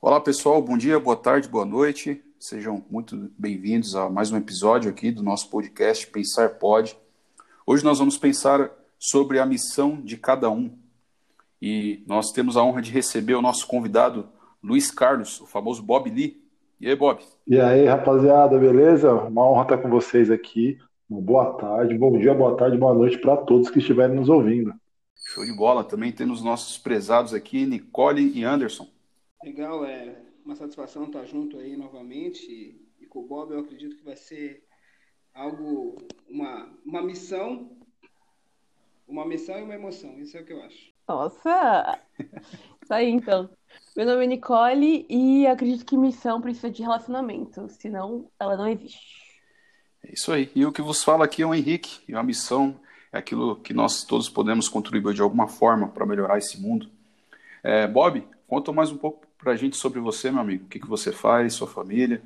Olá pessoal, bom dia, boa tarde, boa noite. Sejam muito bem-vindos a mais um episódio aqui do nosso podcast Pensar Pode. Hoje nós vamos pensar sobre a missão de cada um. E nós temos a honra de receber o nosso convidado Luiz Carlos, o famoso Bob Lee. E aí, Bob? E aí, rapaziada, beleza? Uma honra estar com vocês aqui. Uma boa tarde, bom dia, boa tarde, boa noite para todos que estiverem nos ouvindo. Show de bola. Também temos nossos prezados aqui, Nicole e Anderson. Legal, é uma satisfação estar junto aí novamente. E, com o Bob eu acredito que vai ser algo, uma, uma missão, uma missão e uma emoção. Isso é o que eu acho. Nossa! Isso aí, então. Meu nome é Nicole e acredito que missão precisa de relacionamento, senão ela não existe. É isso aí. E o que vos fala aqui é o Henrique, e a missão é aquilo que nós todos podemos contribuir de alguma forma para melhorar esse mundo. É, Bob, conta mais um pouco para a gente sobre você, meu amigo. O que, que você faz, sua família?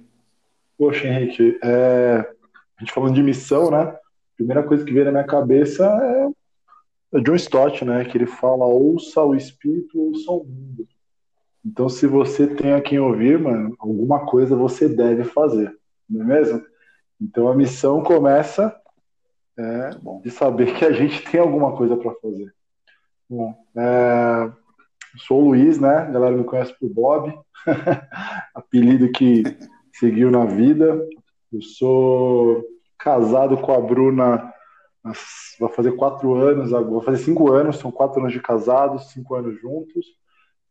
Poxa, Henrique, é... a gente falando de missão, né? A primeira coisa que veio na minha cabeça é, é John Stott, né? Que ele fala: ouça o espírito, ouça o mundo. Então, se você tem a quem ouvir, mano, alguma coisa você deve fazer, não é mesmo? Então, a missão começa é, de saber que a gente tem alguma coisa para fazer. Bom, é, sou o Luiz, né? A galera me conhece por Bob, apelido que seguiu na vida. Eu sou casado com a Bruna, vai fazer quatro anos, vou fazer cinco anos, são quatro anos de casados, cinco anos juntos.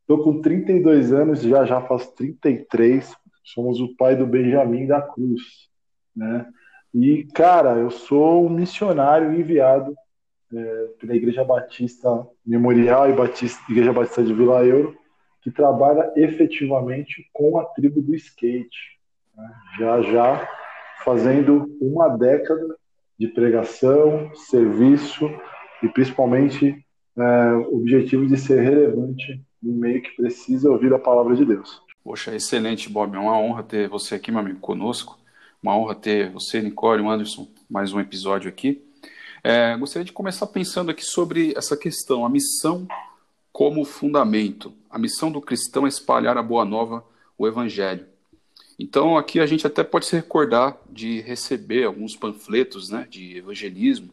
Estou com 32 anos, já já faço 33. Somos o pai do Benjamin da Cruz, né? E, cara, eu sou um missionário enviado é, pela Igreja Batista Memorial e Batista, Igreja Batista de Vila Euro, que trabalha efetivamente com a tribo do skate. Né? Já já fazendo uma década de pregação, serviço e principalmente é, objetivo de ser relevante no meio que precisa ouvir a palavra de Deus. Poxa, excelente, Bob. É uma honra ter você aqui, meu amigo, conosco. Uma honra ter você, Nicole, o Anderson, mais um episódio aqui. É, gostaria de começar pensando aqui sobre essa questão, a missão como fundamento. A missão do cristão é espalhar a boa nova, o evangelho. Então, aqui a gente até pode se recordar de receber alguns panfletos né, de evangelismo,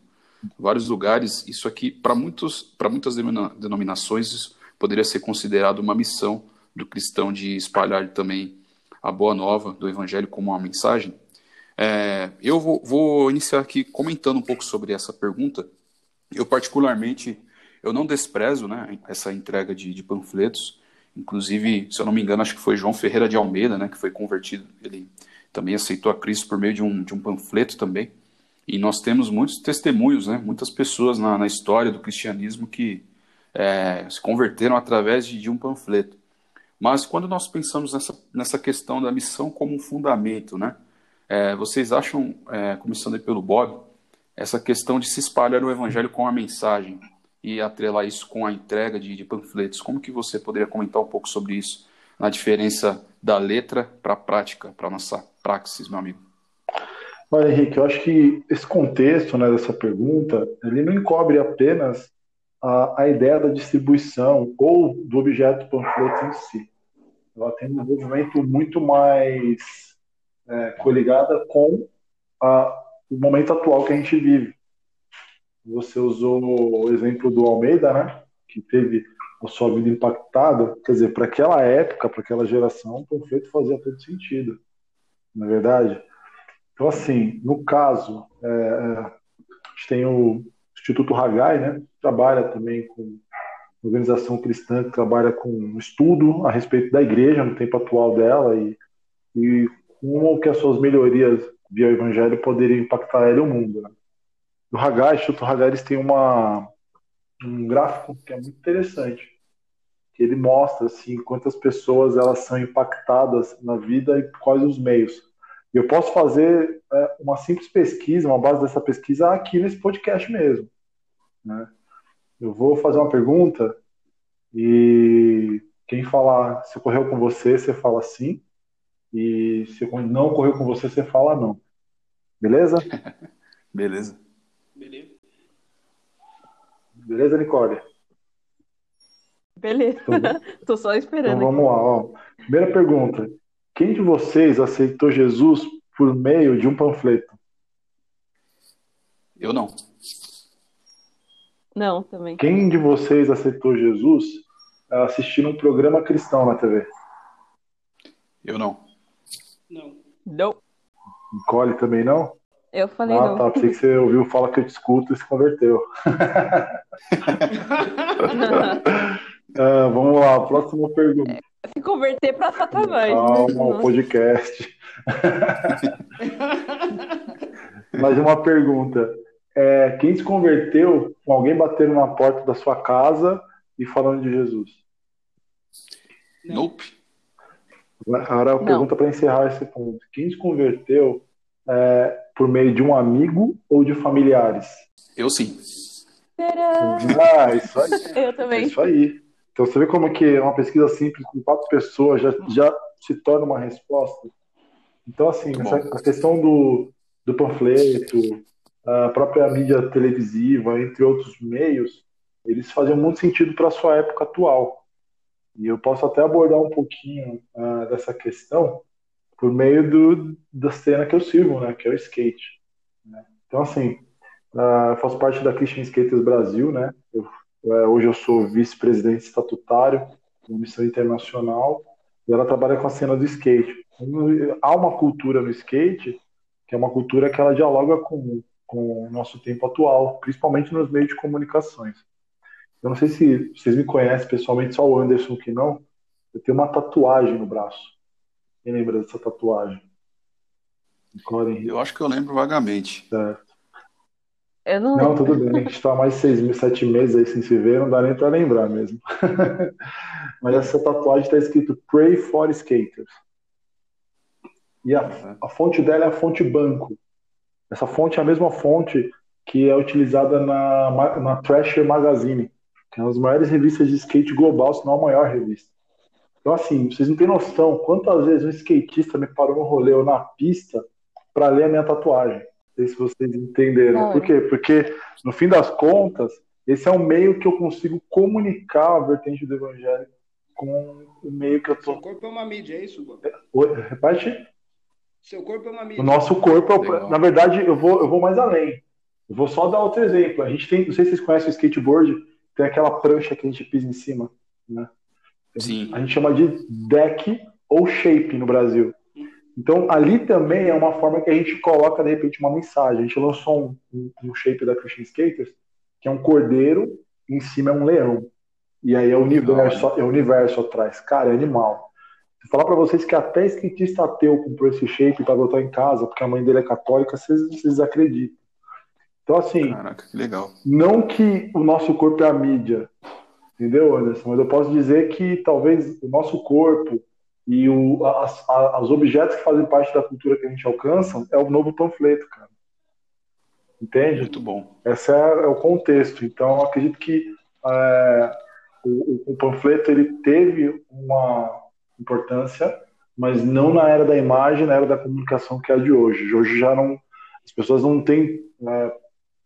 vários lugares. Isso aqui, para muitas denominações, poderia ser considerado uma missão do cristão de espalhar também a boa nova do evangelho como uma mensagem. É, eu vou, vou, iniciar aqui comentando um pouco sobre essa pergunta. Eu particularmente, eu não desprezo né, essa entrega de, de, panfletos. Inclusive, se eu não me engano, acho que foi João Ferreira de Almeida, né, que foi convertido. Ele também aceitou a Cristo por meio de um, de um panfleto também. E nós temos muitos testemunhos, né, muitas pessoas na, na história do cristianismo que é, se converteram através de, de, um panfleto. Mas quando nós pensamos nessa, nessa questão da missão como um fundamento, né? É, vocês acham, é, começando aí pelo Bob, essa questão de se espalhar o evangelho com a mensagem e atrelar isso com a entrega de, de panfletos, como que você poderia comentar um pouco sobre isso, na diferença da letra para a prática, para a nossa praxis, meu amigo? Olha, Henrique, eu acho que esse contexto né, dessa pergunta, ele não encobre apenas a, a ideia da distribuição ou do objeto panfleto em si. Ela tem um envolvimento muito mais é, coligada com a, o momento atual que a gente vive. Você usou o exemplo do Almeida, né? Que teve a sua vida impactada. Quer dizer, para aquela época, para aquela geração, o panfleto fazia todo sentido. Não é verdade? Então, assim, no caso, é, é a gente tem o Instituto Hagai, né? Trabalha também com organização cristã que trabalha com estudo a respeito da igreja no tempo atual dela e, e como que as suas melhorias via o evangelho poderiam impactar ela e o mundo. Né? O Hagai, o eles têm uma, um gráfico que é muito interessante, que ele mostra assim quantas pessoas elas são impactadas na vida e quais os meios. Eu posso fazer é, uma simples pesquisa, uma base dessa pesquisa aqui nesse podcast mesmo. Né? Eu vou fazer uma pergunta e quem falar se ocorreu com você, você fala sim. E se não ocorreu com você, você fala não. Beleza? Beleza. Beleza, Nicole? Beleza. Então, Tô só então esperando. vamos lá. Ó. Primeira pergunta. Quem de vocês aceitou Jesus por meio de um panfleto? Eu não. Não, também. Quem de vocês aceitou Jesus assistindo um programa cristão na TV? Eu não. Não. Não. Nicole também não? Eu falei Ah, não. tá. Pensei que você ouviu Fala que eu te escuto e se converteu. Ah, vamos lá, próxima pergunta. Se converter pra Satanás. né? Calma, o podcast. Mais uma pergunta. É, quem se converteu com alguém batendo na porta da sua casa e falando de Jesus? Não. Nope. Agora a pergunta para encerrar esse ponto. Quem se converteu é, por meio de um amigo ou de familiares? Eu sim. Tcharam! Ah, isso aí. Eu É também. isso aí. Então você vê como é que uma pesquisa simples com quatro pessoas já, já se torna uma resposta. Então, assim, essa, a questão do, do panfleto, a própria mídia televisiva, entre outros meios, eles faziam muito sentido para a sua época atual. E eu posso até abordar um pouquinho ah, dessa questão por meio do, da cena que eu sirvo, né, que é o skate. né. Então, assim, ah, eu faço parte da Christian Skaters Brasil, né? Eu é, hoje eu sou vice-presidente estatutário uma missão internacional e ela trabalha com a cena do skate. Há uma cultura no skate que é uma cultura que ela dialoga com, com o nosso tempo atual, principalmente nos meios de comunicações. Eu não sei se vocês me conhecem pessoalmente, só o Anderson que não. Eu tenho uma tatuagem no braço. Quem lembra dessa tatuagem? Eu acho que eu lembro vagamente. Certo. Eu não Não, tudo bem. A gente está mais seis, sete meses aí sem se ver, não dá nem para lembrar mesmo. Mas essa tatuagem está escrito Pray for Skaters. E a, a fonte dela é a fonte banco. Essa fonte é a mesma fonte que é utilizada na, na Thrasher Magazine, que é uma das maiores revistas de skate global, se não a maior revista. Então, assim, vocês não têm noção quantas vezes um skatista me parou no rolê ou na pista para ler a minha tatuagem. Não sei se vocês entenderam. Não. Por quê? Porque, no fim das contas, esse é um meio que eu consigo comunicar a vertente do evangelho com o meio que eu Seu tô. corpo é uma mídia, é isso, Bob? Oi, Repete? Seu corpo é uma mídia. O nosso corpo, é na verdade, eu vou, eu vou mais além. Eu vou só dar outro exemplo. A gente tem, não sei se vocês conhecem o skateboard, tem aquela prancha que a gente pisa em cima, né? Sim. A gente chama de deck ou shape no Brasil. Então, ali também é uma forma que a gente coloca, de repente, uma mensagem. A gente lançou um, um, um shape da Christian Skaters, que é um cordeiro, e em cima é um leão. E aí é o universo, é o universo atrás. Cara, é animal. Vou falar pra vocês que até skatista ateu comprou esse shape pra botar em casa, porque a mãe dele é católica, vocês, vocês acreditam. Então, assim, Caraca, que legal. não que o nosso corpo é a mídia, entendeu, Anderson? Mas eu posso dizer que talvez o nosso corpo e o, as, a- os objetos que fazem parte da cultura que a gente alcança é o novo panfleto, cara. Entende? Muito bom. Esse é, é o contexto. Então, eu acredito que é, o, o- o panfleto ele teve uma importância, mas não na era da imagem, na era da comunicação que é a de hoje. Hoje já não, as pessoas não têm é,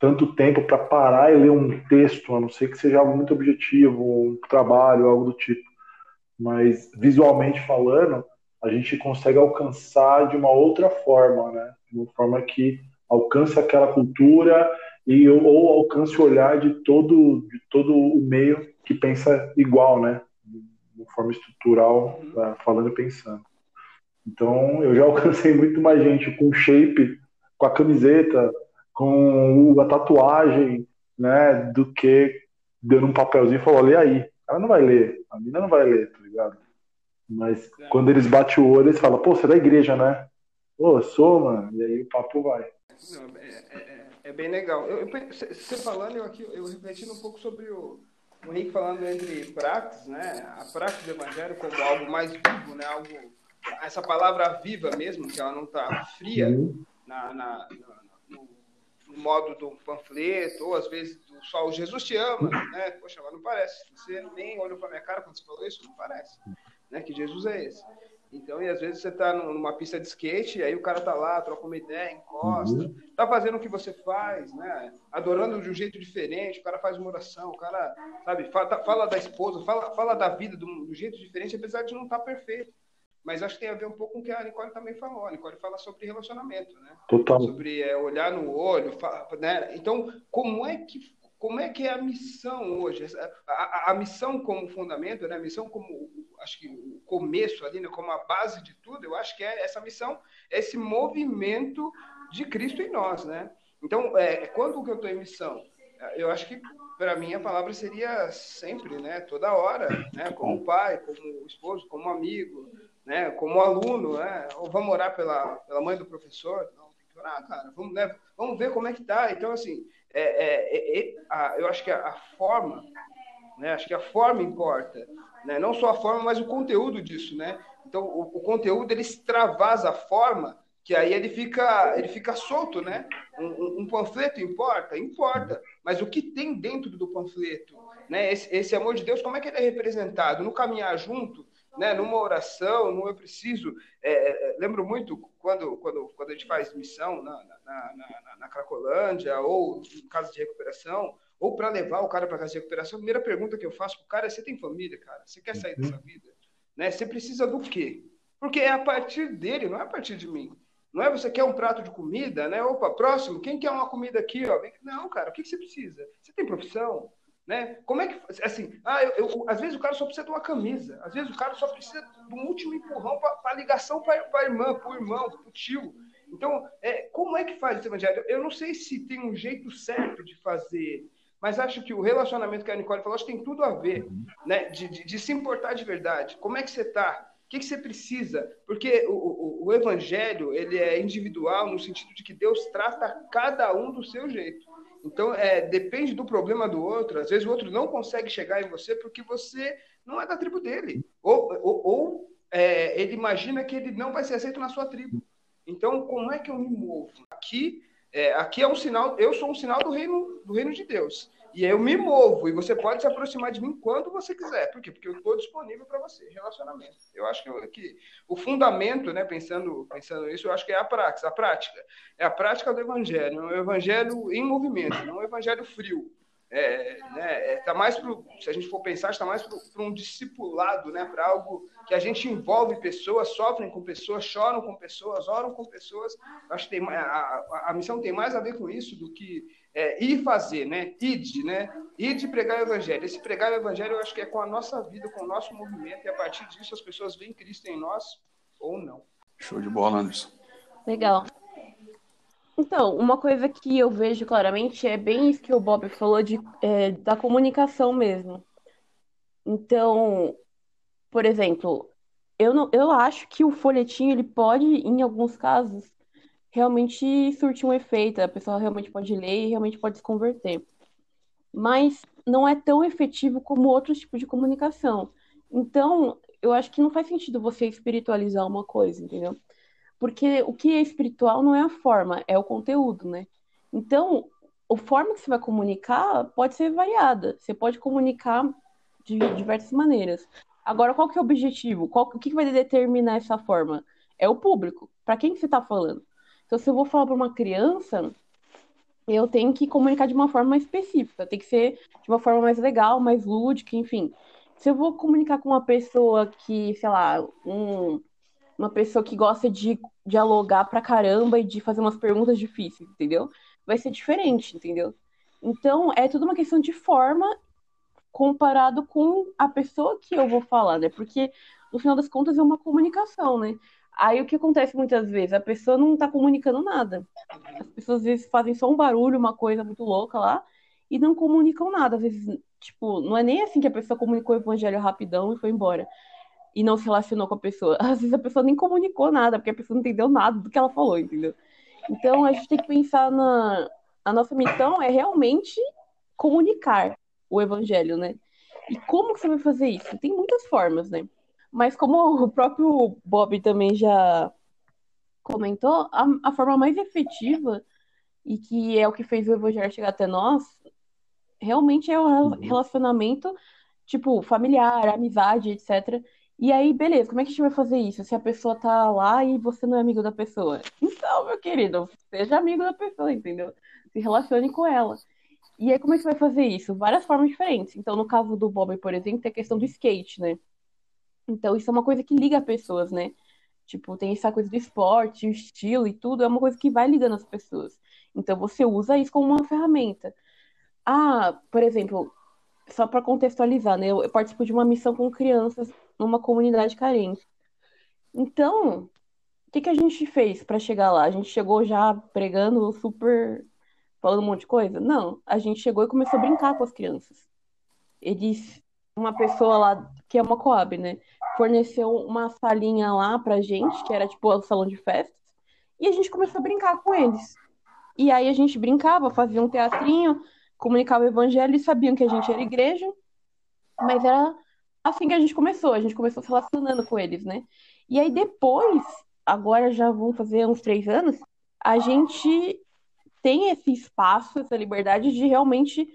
tanto tempo para parar e ler um texto, a não ser que seja algo muito objetivo, um trabalho, algo do tipo. Mas visualmente falando, a gente consegue alcançar de uma outra forma, né? De uma forma que alcance aquela cultura e ou, alcance o olhar de todo de todo o meio que pensa igual, né? De uma forma estrutural, eh, falando e pensando. Então, eu já alcancei muito mais gente com shape, com a camiseta, com a tatuagem, né, do que dando um papelzinho e falou, lê aí. Ela não vai ler, a menina não vai ler, tá ligado? Mas quando eles batem o olho, eles falam, pô, você é da igreja, né? Pô, eu sou, mano. E aí o papo vai. Não, é, é- é- é bem legal. Você falando, eu aqui, eu refletindo um pouco sobre o, o Henrique falando entre praxis, né? A praxis do evangelho como algo mais vivo, né? Algo, essa palavra viva mesmo, que ela não está fria na, na- na- no modo do panfleto, ou às vezes do só o Jesus te ama, né? Poxa, mas não parece. Você nem olhou para minha cara quando você falou isso, não parece, né? Que Jesus é esse. Então, e às vezes você está numa pista de skate, aí o cara tá lá, troca uma ideia, encosta, uhum. tá fazendo o que você faz, né? Adorando de um jeito diferente, o cara faz uma oração, o cara, sabe, fala, fala da esposa, fala, fala da vida do, do jeito diferente, apesar de não estar tá perfeito. Mas acho que tem a ver um pouco com o que a Nicole também falou. A Nicole fala sobre relacionamento, né? Total. Sobre é, olhar no olho, né? Então, como é que como é que é a missão hoje? A, a, a, missão como fundamento, né? A missão como acho que o começo ali, né? Como a base de tudo. Eu acho que é essa missão, esse movimento de Cristo em nós, né? Então, é, quando que eu estou em missão? Eu acho que para mim a palavra seria sempre, né? Toda hora, né? Como pai, como esposo, como amigo, né? Como aluno, né? Ou vamos orar pela, pela mãe do professor? Não, tem que orar, cara. Vamos, né? vamos ver como é que tá. Então, assim, é, é, é, a, eu acho que a, a, forma, né? Acho que a forma importa, né? Não só a forma, mas o conteúdo disso, né? Então, o, o conteúdo ele extravasa a forma, que aí ele fica, ele fica solto, né? Um, um, panfleto importa, importa, mas o que tem dentro do panfleto, né? Esse, esse amor de Deus, como é que ele é representado no caminhar junto? Né, numa oração, não eu preciso. É, é, lembro muito quando, quando, quando a gente faz missão na, na, na, na Cracolândia, ou em casa de recuperação, ou para levar o cara para casa de recuperação, a primeira pergunta que eu faço para o cara é: você tem família, cara? Você quer sair dessa uhum. vida? Né? Você precisa do quê? Porque é a partir dele, não é a partir de mim. Não é você quer um prato de comida, né? Opa, próximo, quem quer uma comida aqui? Ó? Não, cara, o que você precisa? Você tem profissão? Né? Como é que. Assim, ah, eu, eu, às vezes o cara só precisa de uma camisa, às vezes o cara só precisa de um último empurrão para a ligação para a irmã, para o irmão, para o tio. Então, é, como é que faz esse evangelho? Eu não sei se tem um jeito certo de fazer, mas acho que o relacionamento que a Nicole falou acho que tem tudo a ver, né? De, de, de se importar de verdade. Como é que você está? O que, que você precisa? Porque o, o, o, evangelho ele é individual no sentido de que Deus trata cada um do seu jeito. Então, é, depende do problema do outro. Às vezes o outro não consegue chegar em você porque você não é da tribo dele. Ou, ou, ou é, ele imagina que ele não vai ser aceito na sua tribo. Então, como é que eu me movo? Aqui, é, aqui é um sinal, eu sou um sinal do reino, do reino de Deus. E eu me movo, e você pode se aproximar de mim quando você quiser. Por quê? Porque eu estou disponível para você, relacionamento. Eu acho que, eu, que, o fundamento, né, pensando, pensando nisso, eu acho que é a prática. A prática é a prática do evangelho, é um evangelho em movimento, não um evangelho frio. É, né, é, tá mais pro, se a gente for pensar, está mais para um discipulado, né, para algo que a gente envolve pessoas, sofrem com pessoas, choram com pessoas, oram com pessoas. Acho que tem, a, a, a missão tem mais a ver com isso do que é, ir fazer, né? Ide, né? Ide pregar o evangelho. Esse pregar o evangelho eu acho que é com a nossa vida, com o nosso movimento, e a partir disso as pessoas veem Cristo em nós ou não. Show de bola, Anderson. Legal. Então, uma coisa que eu vejo claramente é bem isso que o Bob falou de, é, da comunicação mesmo. Então, por exemplo, eu, não, eu acho que o folhetim ele pode, em alguns casos, realmente surte um efeito, a pessoa realmente pode ler e realmente pode se converter. Mas não é tão efetivo como outros tipos de comunicação. Então, eu acho que não faz sentido você espiritualizar uma coisa, entendeu? Porque o que é espiritual não é a forma, é o conteúdo, né? Então, a forma que você vai comunicar pode ser variada. Você pode comunicar de diversas maneiras. Agora, qual que é o objetivo? Qual, o que vai determinar essa forma? É o público. Para quem que você está falando? Então, se eu vou falar para uma criança, eu tenho que comunicar de uma forma específica, tem que ser de uma forma mais legal, mais lúdica, enfim. Se eu vou comunicar com uma pessoa que, sei lá, um, uma pessoa que gosta de dialogar pra caramba e de fazer umas perguntas difíceis, entendeu? Vai ser diferente, entendeu? Então, é tudo uma questão de forma comparado com a pessoa que eu vou falar, né? Porque, no final das contas, é uma comunicação, né? Aí o que acontece muitas vezes? A pessoa não tá comunicando nada. As pessoas às vezes fazem só um barulho, uma coisa muito louca lá, e não comunicam nada. Às vezes, tipo, não é nem assim que a pessoa comunicou o evangelho rapidão e foi embora. E não se relacionou com a pessoa. Às vezes a pessoa nem comunicou nada, porque a pessoa não entendeu nada do que ela falou, entendeu? Então a gente tem que pensar na. A nossa missão é realmente comunicar o evangelho, né? E como que você vai fazer isso? Tem muitas formas, né? Mas como o próprio Bob também já comentou, a, a forma mais efetiva e que é o que fez o Evangelho chegar até nós, realmente é o uhum. relacionamento, tipo, familiar, amizade, etc. E aí, beleza, como é que a gente vai fazer isso? Se a pessoa tá lá e você não é amigo da pessoa. Então, meu querido, seja amigo da pessoa, entendeu? Se relacione com ela. E aí, como é que você vai fazer isso? Várias formas diferentes. Então, no caso do Bob, por exemplo, tem a questão do skate, né? Então, isso é uma coisa que liga pessoas, né? Tipo, tem essa coisa do esporte, o estilo e tudo, é uma coisa que vai ligando as pessoas. Então, você usa isso como uma ferramenta. Ah, por exemplo, só para contextualizar, né? Eu participo de uma missão com crianças numa comunidade carente. Então, o que, que a gente fez para chegar lá? A gente chegou já pregando super. falando um monte de coisa? Não. A gente chegou e começou a brincar com as crianças. Eles. Uma pessoa lá, que é uma Coab, né? Forneceu uma salinha lá pra gente, que era tipo o salão de festas, e a gente começou a brincar com eles. E aí a gente brincava, fazia um teatrinho, comunicava o evangelho, eles sabiam que a gente era igreja, mas era assim que a gente começou, a gente começou se relacionando com eles, né? E aí depois, agora já vão fazer uns três anos, a gente tem esse espaço, essa liberdade de realmente,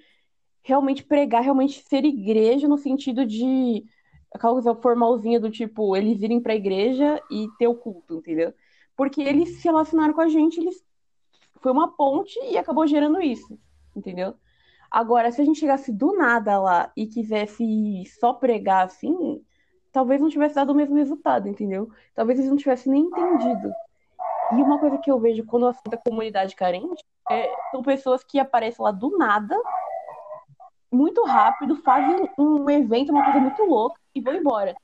realmente pregar, realmente ser igreja no sentido de aquela coisa formalzinha do tipo, eles irem pra igreja e ter o culto, entendeu? Porque eles se relacionaram com a gente, eles foi uma ponte e acabou gerando isso, entendeu? Agora, se a gente chegasse do nada lá e quisesse só pregar assim, talvez não tivesse dado o mesmo resultado, entendeu? Talvez eles não tivessem nem entendido. E uma coisa que eu vejo quando eu assunto a comunidade carente é, são pessoas que aparecem lá do nada, muito rápido, fazem um evento, uma coisa muito louca e vão embora.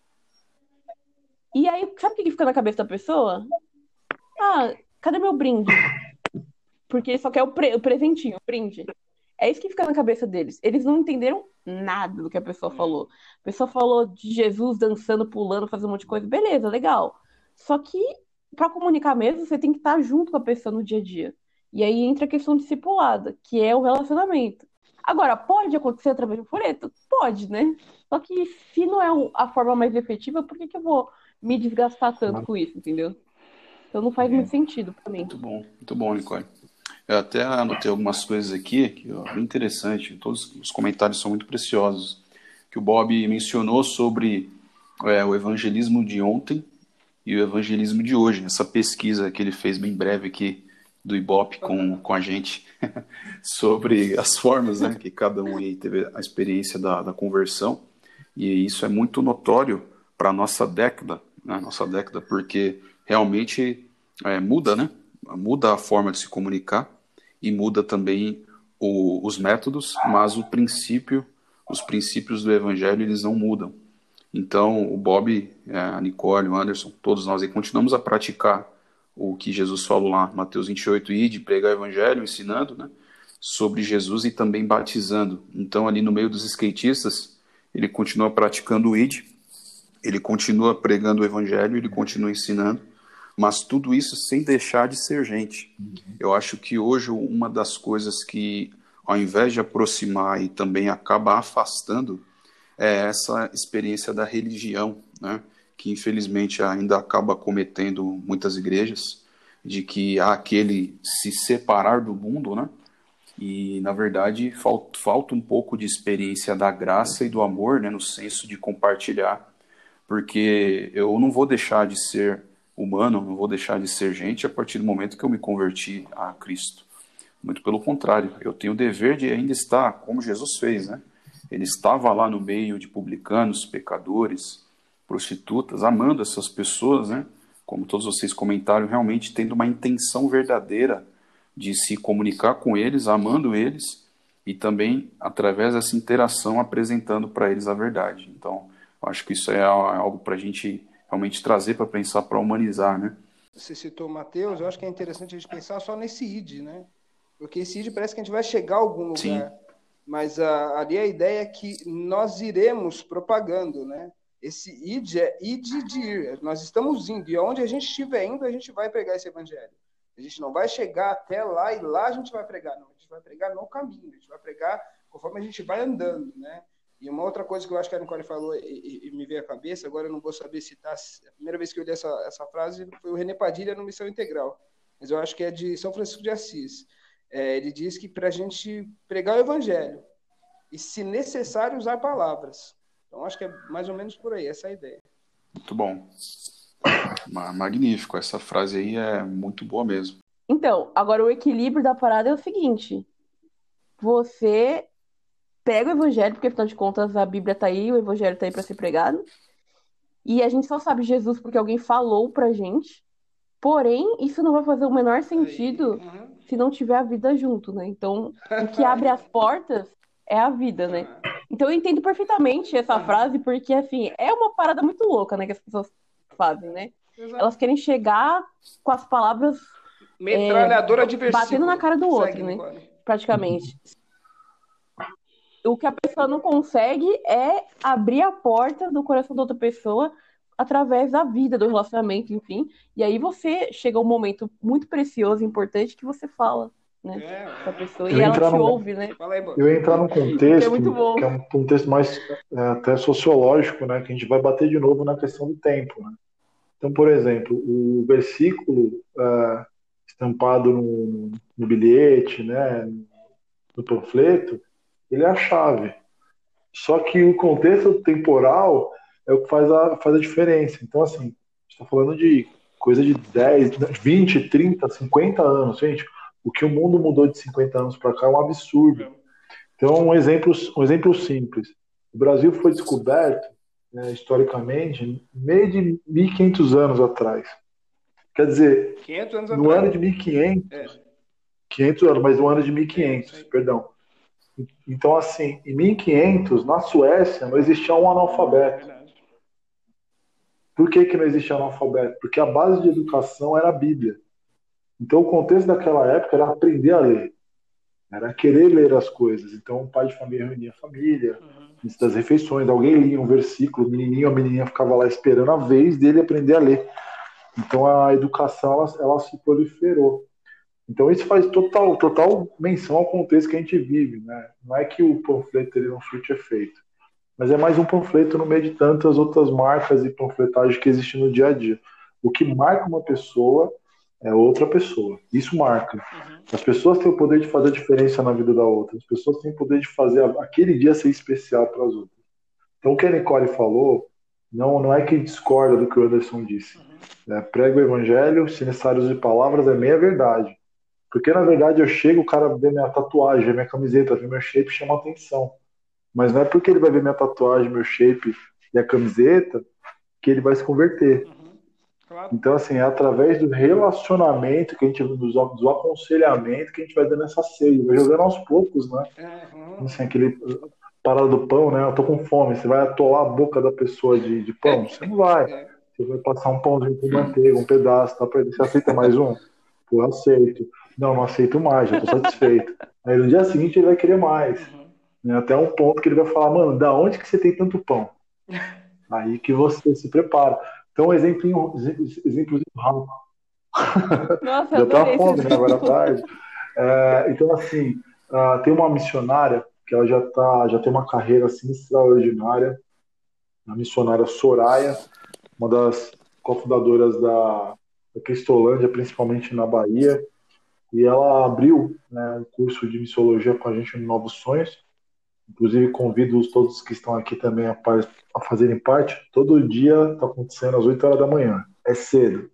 E aí, sabe o que fica na cabeça da pessoa? Ah, cadê meu brinde? Porque só quer o, pre o presentinho, o brinde. É isso que fica na cabeça deles. Eles não entenderam nada do que a pessoa falou. A pessoa falou de Jesus dançando, pulando, fazendo um monte de coisa. Beleza, legal. Só que para comunicar mesmo, você tem que estar junto com a pessoa no dia a dia. E aí entra a questão discipulada, que é o relacionamento. Agora, pode acontecer através do folheto? Pode, né? Só que se não é a forma mais efetiva, por que, que eu vou me desgastar tanto com isso, entendeu? Então não faz é. muito sentido para mim. Muito bom, muito bom, Nicole. Eu até anotei algumas coisas aqui, que é interessante, todos os comentários são muito preciosos, que o Bob mencionou sobre é, o evangelismo de ontem e o evangelismo de hoje, essa pesquisa que ele fez bem breve aqui do Ibope com, com a gente, sobre as formas né, que cada um aí teve a experiência da, da conversão, e isso é muito notório para a nossa década, né, nossa década, porque realmente é, muda, né? Muda a forma de se comunicar, e muda também o, os métodos, mas o princípio, os princípios do evangelho, eles não mudam. Então, o Bob, é, a Nicole, o Anderson, todos nós aí continuamos a praticar o que Jesus falou lá, Mateus 28, e de pregar o evangelho, ensinando, né, sobre Jesus e também batizando. Então, ali no meio dos skatistas, ele continua praticando o id, ele continua pregando o evangelho, ele continua ensinando, mas tudo isso sem deixar de ser gente. Uhum. Eu acho que hoje uma das coisas que, ao invés de aproximar e também acaba afastando, é essa experiência da religião, né? Que infelizmente ainda acaba cometendo muitas igrejas, de que há aquele se separar do mundo, né? E, na verdade, falta, falta um pouco de experiência da graça e do amor, né? No senso de compartilhar. Porque eu não vou deixar de ser humano, não vou deixar de ser gente a partir do momento que eu me converti a Cristo. Muito pelo contrário, eu tenho o dever de ainda estar como Jesus fez, né? Ele estava lá no meio de publicanos, pecadores, prostitutas, amando essas pessoas, né? Como todos vocês comentaram, realmente tendo uma intenção verdadeira de se comunicar com eles, amando eles e também através dessa interação apresentando para eles a verdade. Então, acho que isso é algo para a gente realmente trazer para pensar, para humanizar, né? Você citou Mateus, eu acho que é interessante a gente pensar só nesse id, né? Porque esse id parece que a gente vai chegar a algum lugar. Sim. Mas a, ah, ali a ideia é que nós iremos propagando, né? Esse id é id de ir. Nós estamos indo. E onde a gente estiver indo, a gente vai pregar esse evangelho. A gente não vai chegar até lá e lá a gente vai pregar. Não, a gente vai pregar no caminho. A gente vai pregar conforme a gente vai andando, né? E uma outra coisa que eu acho que a Nicole falou e, e, me veio à cabeça, agora eu não vou saber citar, a primeira vez que eu li essa, essa frase foi o René Padilha no Missão Integral, mas eu acho que é de São Francisco de Assis. É, ele diz que para a gente pregar o evangelho e, se necessário, usar palavras. Então, acho que é mais ou menos por aí, essa é a ideia. Muito bom. Magnífico. Essa frase aí é muito boa mesmo. Então, agora o equilíbrio da parada é o seguinte: você pega o evangelho, porque afinal de contas a Bíblia tá aí, o evangelho tá aí para ser pregado. E a gente só sabe Jesus porque alguém falou pra gente. Porém, isso não vai fazer o menor sentido uhum. se não tiver a vida junto, né? Então, o que abre as portas é a vida, né? Então eu entendo perfeitamente essa frase, porque assim, é uma parada muito louca, né, que as pessoas fazem, né? Exato. Elas querem chegar com as palavras metralhadora é, de versículo. batendo na cara do outro, Segue, né? Praticamente. O que a pessoa não consegue é abrir a porta do coração da outra pessoa através da vida, do relacionamento, enfim. E aí você chega um momento muito precioso, importante, que você fala né? É, pessoa, e ela te ouve, né? Eu ia entrar num contexto é que é um contexto mais é, até sociológico, né? Que a gente vai bater de novo na questão do tempo, né? Então, por exemplo, o versículo é, estampado no, no, bilhete, né? No panfleto, ele é a chave. Só que o contexto temporal é o que faz a, faz a diferença. Então, assim, está falando de coisa de 10, 20, 30, 50 anos, gente o que o mundo mudou de 50 anos para cá é um absurdo. Então, um exemplo, um exemplo simples. O Brasil foi descoberto, né, historicamente, meio de 1.500 anos atrás. Quer dizer, no atrás. ano de 1500, é. 500 anos, mas no ano de 1500, perdão. Então, assim, em 1500, na Suécia, não existia um analfabeto. É Por que, que não existia analfabeto? Porque a base de educação era a Bíblia. Então, o contexto daquela época era aprender a ler, era querer ler as coisas. Então, o pai de família reunia a família, uhum. antes das refeições, alguém lia um versículo, o menininho ou a menininha ficava lá esperando a vez dele aprender a ler. Então, a educação ela, ela se proliferou. Então, isso faz total, total menção ao contexto que a gente vive. Né? Não é que o panfleto ele não surte efeito, mas é mais um panfleto no meio de tantas outras marcas e panfletagens que existem no dia a dia. O que marca uma pessoa é outra pessoa. Isso marca. Uhum. As pessoas têm o poder de fazer a diferença na vida da outra. As pessoas têm o poder de fazer aquele dia ser especial para as outras. Então, o que a Nicole falou não, não é que discorda do que o Anderson disse. Uhum. É, prega o evangelho, se necessários de palavras, é meia verdade. Porque, na verdade, eu chego, o cara vê minha tatuagem, vê minha camiseta, vê meu shape, chama atenção. Mas não é porque ele vai ver minha tatuagem, meu shape e a camiseta que ele vai se converter. Uhum. Claro. Então, assim, é através do relacionamento que a gente, do, do aconselhamento que a gente vai dando essa ceia, vai jogando aos poucos, né? Uhum. Assim, aquele parada do pão, né? Eu tô com fome, você vai atolar a boca da pessoa de, de pão? Você não vai. É. Você vai passar um pãozinho com manteiga, um pedaço, tá? Você aceita mais um? Pô, eu aceito. Não, não aceito mais, já tô satisfeito. Aí no dia seguinte ele vai querer mais. Uhum. Né? Até um ponto que ele vai falar, mano, da onde que você tem tanto pão? Aí que você se prepara. Então, exemplinho, exemplozinho rápido. Nossa, eu tá fome, né, agora à tarde. É, então, assim, uh, tem uma missionária que ela já, tá, já tem uma carreira assim, extraordinária, a missionária Soraya, uma das cofundadoras da, da Cristolândia, principalmente na Bahia, e ela abriu né, um curso de missiologia com a gente no Novos Sonhos, Inclusive, convido todos que estão aqui também a, a fazerem parte. Todo dia está acontecendo às 8 horas da manhã. É cedo.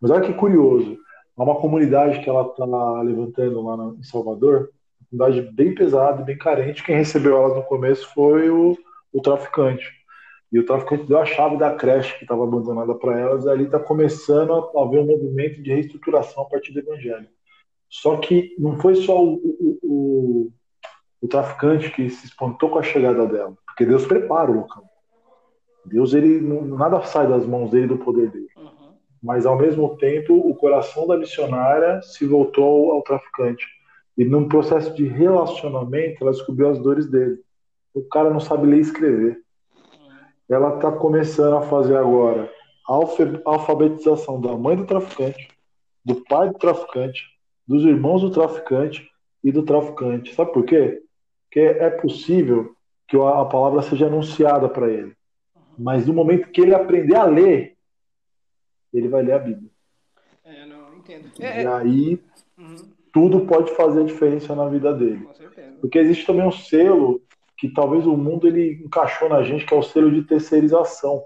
Mas olha que curioso. Há uma comunidade que ela está levantando lá em Salvador, uma comunidade bem pesada, bem carente. Quem recebeu elas no começo foi o, o traficante. E o traficante deu a chave da creche que estava abandonada para elas, e ali está começando a haver um movimento de reestruturação a partir do evangelho. Só que não foi só o, o traficante que se espantou com a chegada dela, porque Deus prepara o local. Deus, ele nada sai das mãos dele do poder dele. Uhum. Mas ao mesmo tempo, o coração da missionária se voltou ao traficante. E num processo de relacionamento, ela descobriu as dores dele. O cara não sabe ler e escrever. Uhum. Ela está começando a fazer agora a alfabetização da mãe do traficante, do pai do traficante, dos irmãos do traficante e do traficante. Sabe por quê? Que é possível que a palavra seja anunciada para ele. Mas no momento que ele aprender a ler, ele vai ler a Bíblia. É, não, entendo. É, e é. aí uhum. tudo pode fazer diferença na vida dele. Porque existe também um selo que talvez o mundo ele encaixou na gente, que é o selo de terceirização.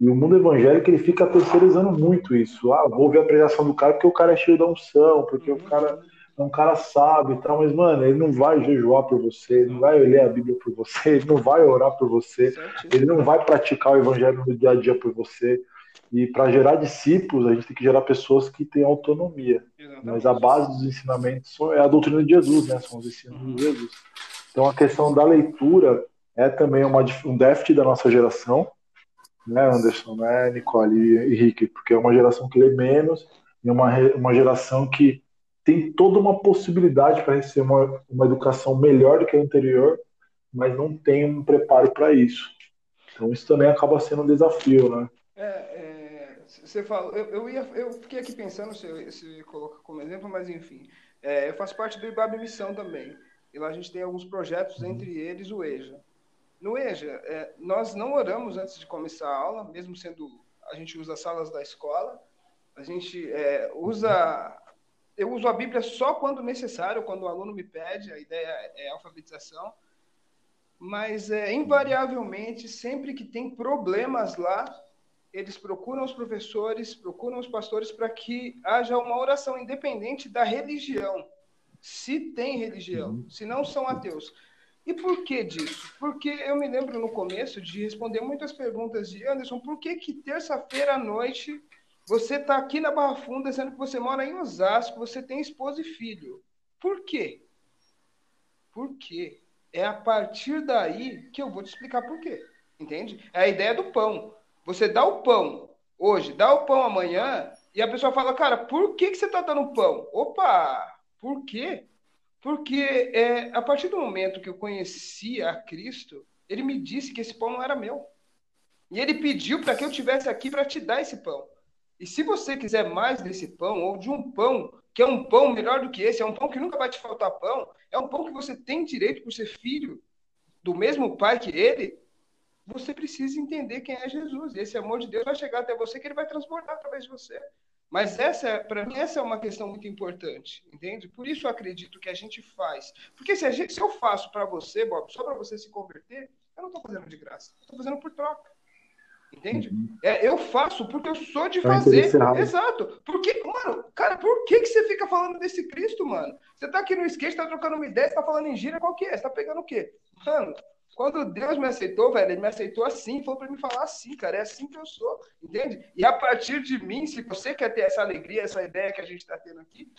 E o mundo evangélico ele fica terceirizando muito isso. Ah, vou ver a pregação do cara porque o cara é cheio da unção, porque o Uhum. cara é um cara sábio e tal, mas, mano, ele não vai jejuar por você, ele não vai ler a Bíblia por você, ele não vai orar por você, ele não vai praticar o evangelho no dia a dia por você. E para gerar discípulos, a gente tem que gerar pessoas que têm autonomia. Exatamente. Mas a base dos ensinamentos é a doutrina de Jesus, né? São os ensinos Uhum. de Jesus. Então a questão da leitura é também uma, um déficit da nossa geração, né, Anderson, né, Nicole e Henrique? Porque é uma geração que lê menos e uma, uma geração que tem toda uma possibilidade para receber uma, uma educação melhor do que a anterior, mas não tem um preparo para isso. Então isso também acaba sendo um desafio, né? É, é, você falou, eu, eu, ia, eu fiquei aqui pensando se, se coloca como exemplo, mas enfim, é, eu faço parte do IBAB Missão também. E lá a gente tem alguns projetos, entre eles o EJA. No EJA, é, nós não oramos antes de começar a aula, mesmo sendo a gente usa as salas da escola, a gente é, usa eu uso a Bíblia só quando necessário, quando o aluno me pede, a ideia é alfabetização, mas é, invariavelmente, sempre que tem problemas lá, eles procuram os professores, procuram os pastores para que haja uma oração independente da religião. Se tem religião, se não são ateus. E por que disso? Porque eu me lembro no começo de responder muitas perguntas de Anderson, por que que terça-feira à noite você está aqui na Barra Funda, sendo que você mora em Osasco, você tem esposa e filho? Por quê? Por quê? É a partir daí que eu vou te explicar por quê. Entende? É a ideia do pão. Você dá o pão hoje, dá o pão amanhã, e a pessoa fala, cara, por que, que você está dando pão? Opa, por quê? Porque é, a partir do momento que eu conheci a Cristo, ele me disse que esse pão não era meu. E ele pediu para que eu tivesse aqui para te dar esse pão. E se você quiser mais desse pão, ou de um pão que é um pão melhor do que esse, é um pão que nunca vai te faltar pão, é um pão que você tem direito por ser filho do mesmo pai que ele, você precisa entender quem é Jesus. E esse amor de Deus vai chegar até você, que ele vai transbordar através de você. Mas essa, para mim, essa é uma questão muito importante, entende? Por isso eu acredito que a gente faz. Porque se, gente, se eu faço para você, Bob, só para você se converter, eu não estou fazendo de graça. Estou fazendo por troca. Entende? É, eu faço porque eu sou de fazer. Exato. Porque, mano, cara, por que, que você fica falando desse Cristo, mano? Você tá aqui no skate, tá trocando uma ideia, você tá falando em gira, qual que é? Você tá pegando o quê? Mano, quando Deus me aceitou, velho, ele me aceitou assim, falou para me falar assim, cara, é assim que eu sou, entende? E a partir de mim, se você quer ter essa alegria, essa ideia que a gente tá tendo aqui,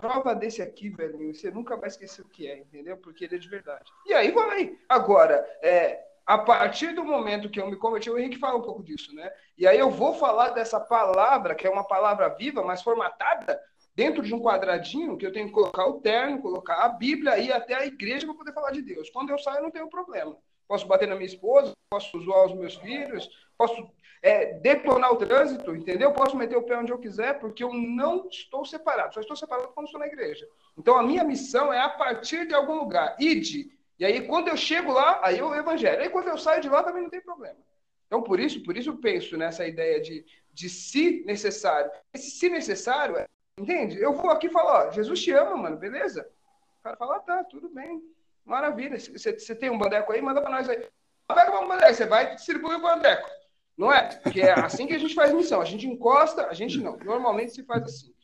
prova desse aqui, velho, você nunca vai esquecer o que é, entendeu? Porque ele é de verdade. E aí vai. Agora, é, a partir do momento que eu me converti, o Henrique fala um pouco disso, né? E aí eu vou falar dessa palavra, que é uma palavra viva, mas formatada dentro de um quadradinho, que eu tenho que colocar o terno, colocar a Bíblia e até a igreja para poder falar de Deus. Quando eu saio, eu não tenho problema. Posso bater na minha esposa, posso zoar os meus filhos, posso é, detonar o trânsito, entendeu? Posso meter o pé onde eu quiser, porque eu não estou separado. Só estou separado quando estou na igreja. Então, a minha missão é a partir de algum lugar. Ide. E aí, quando eu chego lá, aí eu evangelho. Aí, quando eu saio de lá, também não tem problema. Então, por isso, por isso eu penso nessa ideia de, de se necessário. Esse se necessário, entende? Eu vou aqui falar, ó, Jesus te ama, mano, beleza? O cara fala, tá, tudo bem, maravilha. Você, tem um bandeco aí, manda pra nós aí. Pega um bandeco, você vai e distribui o bandeco. Não é? Porque é assim que a gente faz missão. A gente encosta, a gente não. Normalmente se faz assim.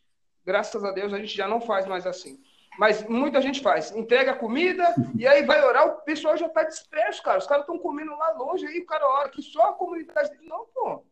Graças a Deus a gente já não faz mais assim. Mas muita gente faz. Entrega comida e aí vai orar, o pessoal já está disperso, cara. Os caras estão comendo lá longe, aí o cara ora que só a comunidade dele. Não, pô.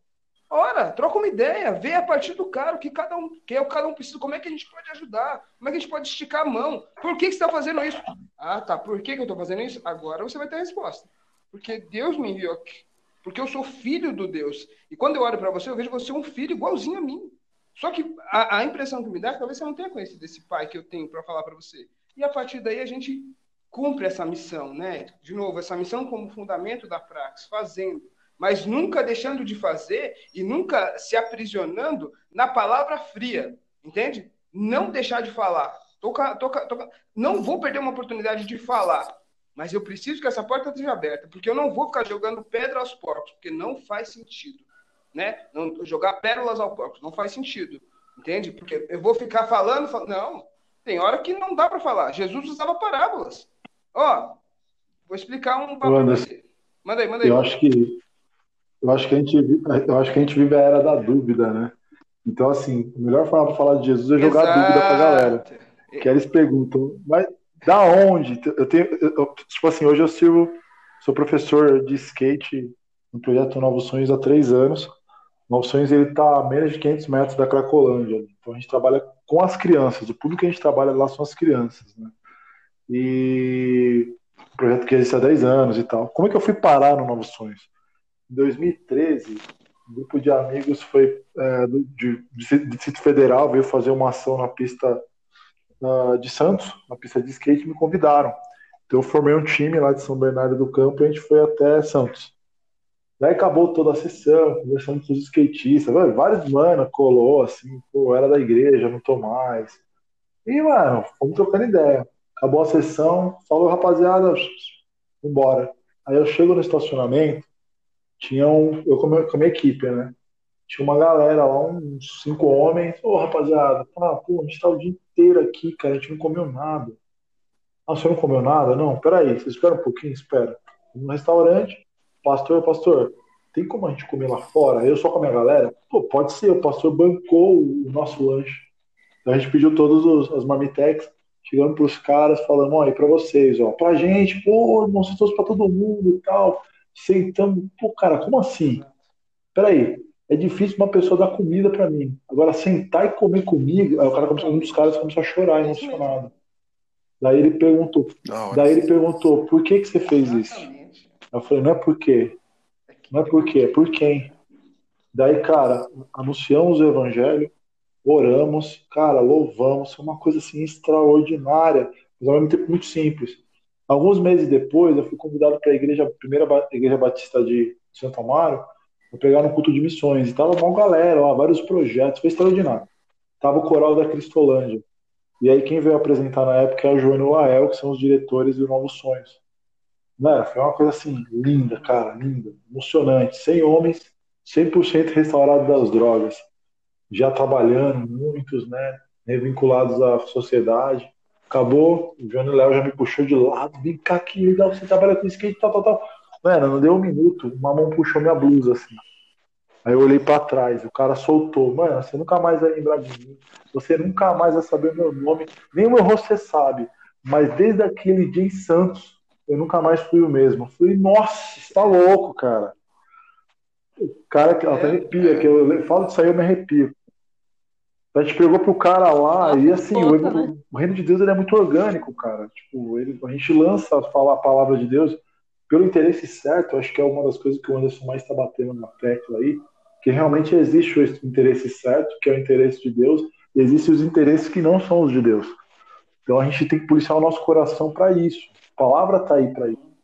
Ora, troca uma ideia, vê a partir do cara o que cada um quer, o cada um precisa, como é que a gente pode ajudar, como é que a gente pode esticar a mão. Por que, que você está fazendo isso? Ah, tá. Por que, que eu estou fazendo isso? Agora você vai ter a resposta. Porque Deus me enviou aqui. Porque eu sou filho do Deus. E quando eu olho para você, eu vejo você um filho igualzinho a mim. Só que a, a, impressão que me dá é talvez você não tenha conhecido esse pai que eu tenho para falar para você. E a partir daí a gente cumpre essa missão, né? De novo, essa missão como fundamento da praxis, fazendo, mas nunca deixando de fazer e nunca se aprisionando na palavra fria, entende? Não deixar de falar. Toca, toca, toca. Não vou perder uma oportunidade de falar, mas eu preciso que essa porta esteja aberta, porque eu não vou ficar jogando pedra aos porcos, porque não faz sentido né? Não, jogar pérolas ao porco não faz sentido, entende? Porque eu vou ficar falando, falando não, tem hora que não dá para falar. Jesus usava parábolas. Ó, vou explicar um Anderson, Manda aí, manda aí. Eu acho que eu acho que a gente, eu acho que a gente vive a era da dúvida, né? Então, assim, a melhor forma para falar de Jesus é jogar Exato. dúvida pra galera. Que eles perguntam, mas da onde? Eu tenho, eu, tipo assim, hoje eu sirvo, sou professor de skate no projeto Novos Sonhos há três anos. Sonhos ele está a menos de 500 metros da Cracolândia. Então a gente trabalha com as crianças. O público que a gente trabalha lá são as crianças, né? E o projeto que existe há 10 anos e tal. Como é que eu fui parar no Novos Sonhos? Em 2013, um grupo de amigos foi é, de, de Distrito Federal veio fazer uma ação na pista de Santos, na pista de skate, me convidaram. Então eu formei um time lá de São Bernardo do Campo e a gente foi até Santos. Daí acabou toda a sessão, conversando com os skatistas, vários mano colou assim, pô, era da igreja, não tô mais. E, mano, fomos trocando ideia. Acabou a sessão, falou, rapaziada, embora. Aí eu chego no estacionamento, tinha um, eu com a, minha, com a minha equipe, né? Tinha uma galera lá, uns cinco homens. Ô, rapaziada, ah, pô, a gente tá o dia inteiro aqui, cara, a gente não comeu nada. Ah, você não comeu nada? Não, peraí, você espera um pouquinho, espera. No restaurante, pastor, pastor, tem como a gente comer lá fora? Eu só com a minha galera? Pô, pode ser, o pastor bancou o nosso lanche. Então a gente pediu todas as marmitex, chegando pros caras, falando, ó, aí pra vocês, ó, pra gente, pô, não se fosse pra todo mundo e tal. Sentamos, pô, cara, como assim? Peraí, é difícil uma pessoa dar comida para mim. Agora, sentar e comer comigo, aí o cara começou, um dos caras começou a chorar emocionado. Daí ele perguntou, daí ele perguntou, por que que você fez isso? Eu falei, não é por quê. Não é por quê, é por quem. Daí, cara, anunciamos o evangelho, oramos, cara, louvamos, foi uma coisa assim extraordinária, mas ao mesmo tempo muito simples. Alguns meses depois, eu fui convidado para a igreja, primeira igreja batista de Santo Amaro, para pegar no culto de missões. E tava uma galera lá, vários projetos, foi extraordinário. Tava o coral da Cristolândia. E aí quem veio apresentar na época é a Joana e o Lael, que são os diretores do Novos Sonhos. Né? Foi uma coisa assim, linda, cara, linda, emocionante. Sem homens, 100% restaurado das drogas. Já trabalhando, muitos, né? Revinculados à sociedade. Acabou, o o Léo já me puxou de lado. Vem cá que legal, você trabalha com skate, tal, tal, tal. Mano, não deu um minuto, uma mão puxou minha blusa, assim. Aí eu olhei para trás, o cara soltou. Mano, você nunca mais vai lembrar de mim. Você nunca mais vai saber meu nome. Nem o meu rosto você sabe. Mas desde aquele dia em Santos, eu nunca mais fui o mesmo. fui, nossa, você tá louco, cara. O cara que até arrepia, que eu falo disso aí, eu me arrepio. A gente pegou pro cara lá e assim, o, né? o, reino de Deus ele é muito orgânico, cara. Tipo, ele, a gente lança a, a palavra de Deus pelo interesse certo, acho que é uma das coisas que o Anderson mais está batendo na tecla aí, que realmente existe o interesse certo, que é o interesse de Deus, e existem os interesses que não são os de Deus. Então a gente tem que policiar o nosso coração para isso. A palavra está aí para isso.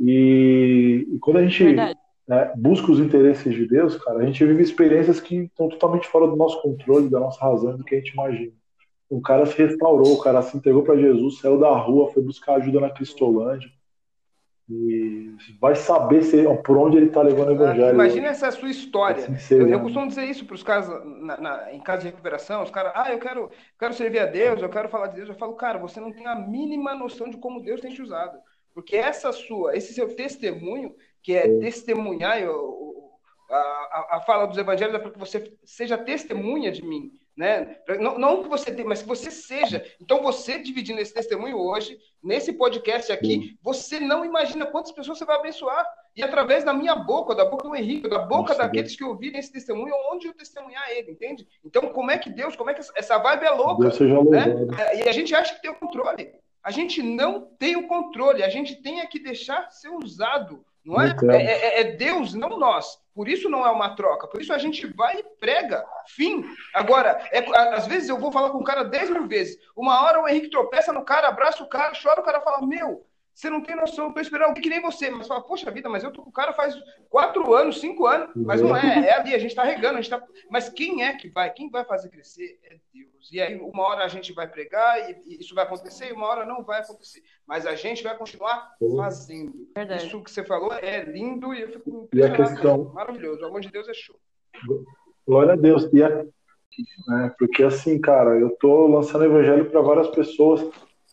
E, e, quando a gente né, busca os interesses de Deus, cara, a gente vive experiências que estão totalmente fora do nosso controle, da nossa razão, do que a gente imagina. O cara se restaurou, o cara se entregou para Jesus, saiu da rua, foi buscar ajuda na Cristolândia, e vai saber se, por onde ele está levando o evangelho. Imagina essa sua história. Assim eu, eu, costumo dizer isso para os caras na, na, em casa de recuperação, os caras, ah, eu quero, quero servir a Deus, eu quero falar de Deus. Eu falo, cara, você não tem a mínima noção de como Deus tem te usado. Porque essa sua, esse seu testemunho, que é, é. testemunhar, eu, a, a, a fala dos evangelhos é para que você seja testemunha de mim. Né? Não, não que você tenha, mas que você seja. Então, você dividindo esse testemunho hoje, nesse podcast aqui, você não imagina quantas pessoas você vai abençoar. E através da minha boca, da boca do Henrique, da boca Nossa, daqueles Deus. que ouvirem esse testemunho, onde eu testemunhar ele, entende? Então, como é que Deus, como é que essa vibe é louca? Né? E a gente acha que tem o controle. A gente não tem o controle, a gente tem é que deixar ser usado não é? É, é? é, Deus, não nós. Por isso não é uma troca. Por isso a gente vai e prega. Fim. Agora, é, às vezes eu vou falar com o cara dez mil vezes. Uma hora o Henrique tropeça no cara, abraça o cara, chora, o cara fala: Meu, você não tem noção, tô esperando alguém que nem você. Mas fala, poxa vida, mas eu tô com o cara faz quatro anos, cinco anos, mas não é, é ali, a gente tá regando, a gente tá. Mas quem é que vai? Quem vai fazer crescer é Deus. E aí, uma hora a gente vai pregar e, isso vai acontecer, e uma hora não vai acontecer. Mas a gente vai continuar fazendo. Verdade. Isso que você falou é lindo e eu fico e a questão... maravilhoso. O amor de Deus é show. Glória a Deus. E a... é, porque assim, cara, eu tô lançando evangelho para várias pessoas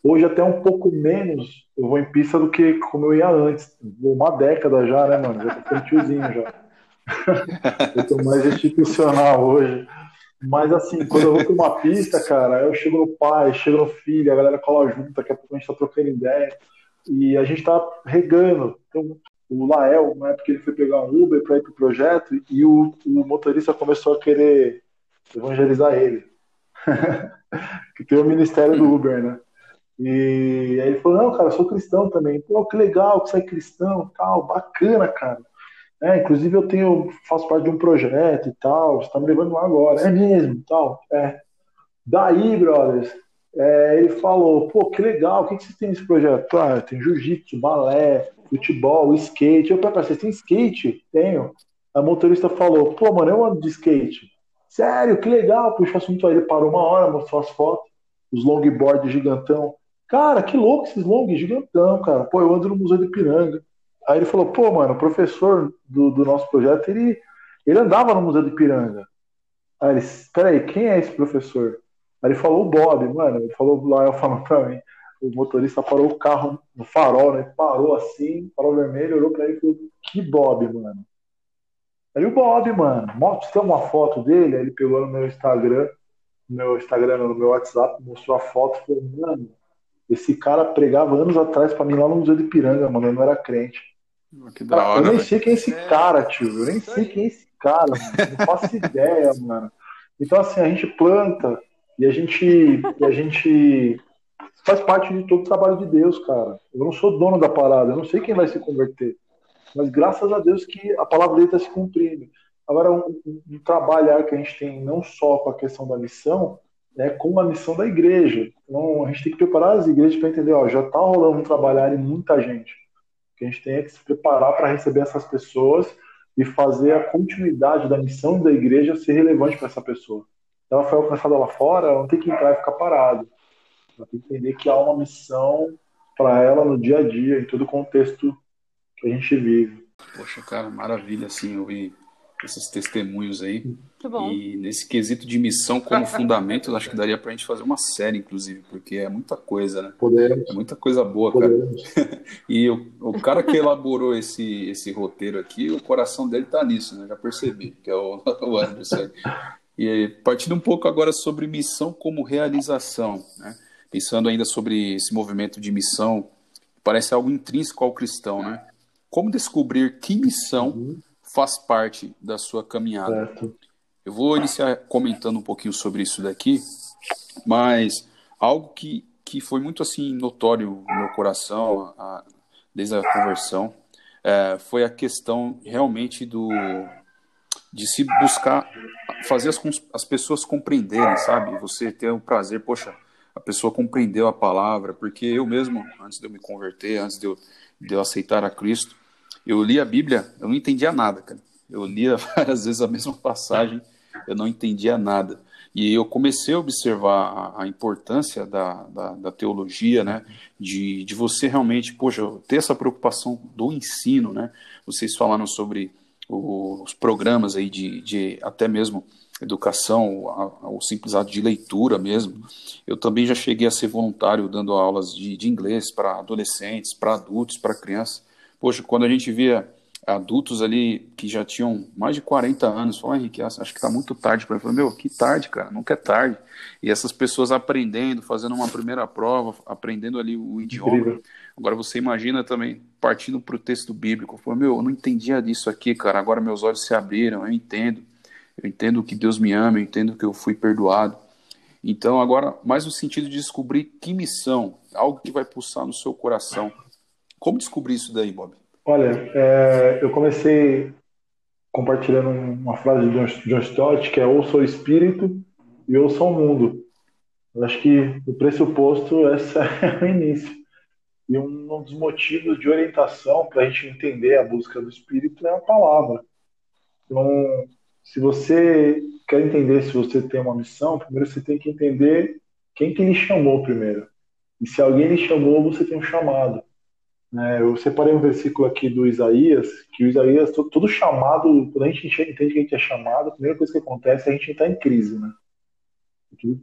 Hoje até um pouco menos eu vou em pista do que como eu ia antes. Uma década já, né, mano? Já tô ficando tiozinho já. eu tô mais institucional hoje. Mas assim, quando eu vou pra uma pista, cara, eu chego no pai, chego no filho, a galera cola junto, daqui a pouco a gente tá trocando ideia. E a gente tá regando. Então, o Lael, na época ele foi pegar um Uber para ir pro projeto e o, o, motorista começou a querer evangelizar ele. que tem o ministério do Uber, né? E aí ele falou, não, cara, sou cristão também. Pô, que legal que você é cristão, tal, bacana, cara. É, inclusive eu tenho, faço parte de um projeto e tal, você tá me levando lá agora. É mesmo, tal. É. Daí, brothers, é, ele falou, pô, que legal, o que, que vocês têm nesse projeto? Ah, tem jiu-jitsu, balé, futebol, skate. Eu falei, vocês têm skate? Tenho. A motorista falou, pô, mano, eu ando de skate. Sério, que legal. Puxa o assunto aí, ele parou uma hora, mostrou as fotos, os longboard gigantão. Cara, que louco esses long gigantão, cara. Pô, eu ando no Museu de Piranga. Aí ele falou, pô, mano, o professor do, do nosso projeto, ele, ele andava no Museu de Piranga. Aí ele, peraí, quem é esse professor? Aí ele falou o Bob, mano. Ele falou lá, eu falando pra mim. O motorista parou o carro no farol, né? Parou assim, farol vermelho, olhou pra ele e falou, que Bob, mano? Aí o Bob, mano, você tem uma foto dele? Aí ele pegou no meu Instagram, no meu Instagram, no meu WhatsApp, mostrou a foto e falou, mano, esse cara pregava anos atrás pra mim lá no Museu de Piranga, mano. Eu não era crente. Que da hora, eu nem sei quem é esse cara, tio. Eu nem sei quem é esse cara, mano. Não faço ideia, mano. Então, assim, a gente planta e a gente, e a gente faz parte de todo o trabalho de Deus, cara. Eu não sou dono da parada, eu não sei quem vai se converter. Mas graças a Deus que a palavra dele está se cumprindo. Agora, um, um, trabalhar que a gente tem não só com a questão da missão, né, com a missão da igreja. Então, a gente tem que preparar as igrejas para entender, ó, já está rolando um trabalhar em muita gente. O que a gente tem é que se preparar para receber essas pessoas e fazer a continuidade da missão da igreja ser relevante para essa pessoa. Ela foi alcançada lá fora, ela não tem que entrar e ficar parado. Ela tem que entender que há uma missão para ela no dia a dia, em todo o contexto que a gente vive. Poxa, cara, maravilha, assim, ouvir esses testemunhos aí. Muito bom. E nesse quesito de missão como fundamento, acho que daria pra gente fazer uma série, inclusive, porque é muita coisa, né? Podemos. É muita coisa boa, Podemos. cara. e o, o cara que elaborou esse, esse roteiro aqui, o coração dele tá nisso, né? Já percebi, que é o, o Anderson. E partindo um pouco agora sobre missão como realização, né? Pensando ainda sobre esse movimento de missão, parece algo intrínseco ao cristão, né? Como descobrir que missão uhum faz parte da sua caminhada. Certo. Eu vou iniciar comentando um pouquinho sobre isso daqui, mas algo que, que foi muito assim notório no meu coração a, desde a conversão é, foi a questão realmente do de se buscar fazer as, as pessoas compreenderem, sabe? Você ter o prazer, poxa, a pessoa compreendeu a palavra, porque eu mesmo, antes de eu me converter, antes de eu, de eu aceitar a Cristo, eu li a Bíblia, eu não entendia nada, cara. Eu lia várias vezes a mesma passagem, eu não entendia nada. E eu comecei a observar a, importância da, da, da, teologia, né? De, de você realmente, poxa, ter essa preocupação do ensino, né? Vocês falaram sobre os programas aí de, de até mesmo educação, o simples ato de leitura mesmo. Eu também já cheguei a ser voluntário dando aulas de, de inglês para adolescentes, para adultos, para crianças. Poxa, quando a gente via adultos ali que já tinham mais de 40 anos, falou, Henrique, acho que está muito tarde para falei, meu, que tarde, cara, nunca é tarde. E essas pessoas aprendendo, fazendo uma primeira prova, aprendendo ali o idioma. Incrível. Agora você imagina também, partindo para o texto bíblico, falou, meu, eu não entendia disso aqui, cara, agora meus olhos se abriram, eu entendo. Eu entendo que Deus me ama, eu entendo que eu fui perdoado. Então, agora, mais no sentido de descobrir que missão, algo que vai pulsar no seu coração como descobrir isso daí, Bob? Olha, é, eu comecei compartilhando uma frase de John Stott, que é ou sou espírito e ou sou mundo. Eu acho que o pressuposto esse é o início. E um dos motivos de orientação para a gente entender a busca do espírito é a palavra. Então, se você quer entender se você tem uma missão, primeiro você tem que entender quem que lhe chamou primeiro. E se alguém lhe chamou, você tem um chamado. Né? Eu separei um versículo aqui do Isaías, que o Isaías, todo, chamado, quando a gente entende que a gente é chamado, a primeira coisa que acontece é a gente entrar em crise, né?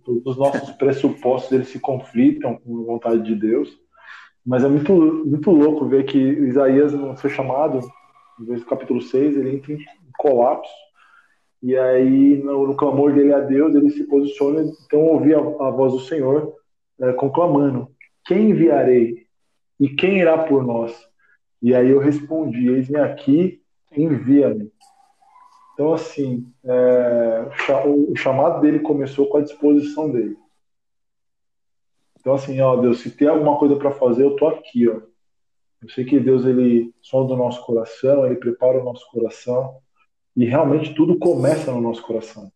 Todos os nossos pressupostos eles se conflitam com a vontade de Deus, mas é muito, muito louco ver que Isaías, no seu chamado, no capítulo 6, ele entra em colapso. E aí, no, no clamor dele a Deus, ele se posiciona. Então, ouvi a, a voz do Senhor é, conclamando: Quem enviarei? E quem irá por nós? E aí eu respondi: Eis-me aqui, envia-me. Então, assim, é, o chamado dele começou com a disposição dele. Então, assim, ó, Deus, se tem alguma coisa para fazer, eu tô aqui, ó. Eu sei que Deus, ele sonda o nosso coração, ele prepara o nosso coração, e realmente tudo começa no nosso coração.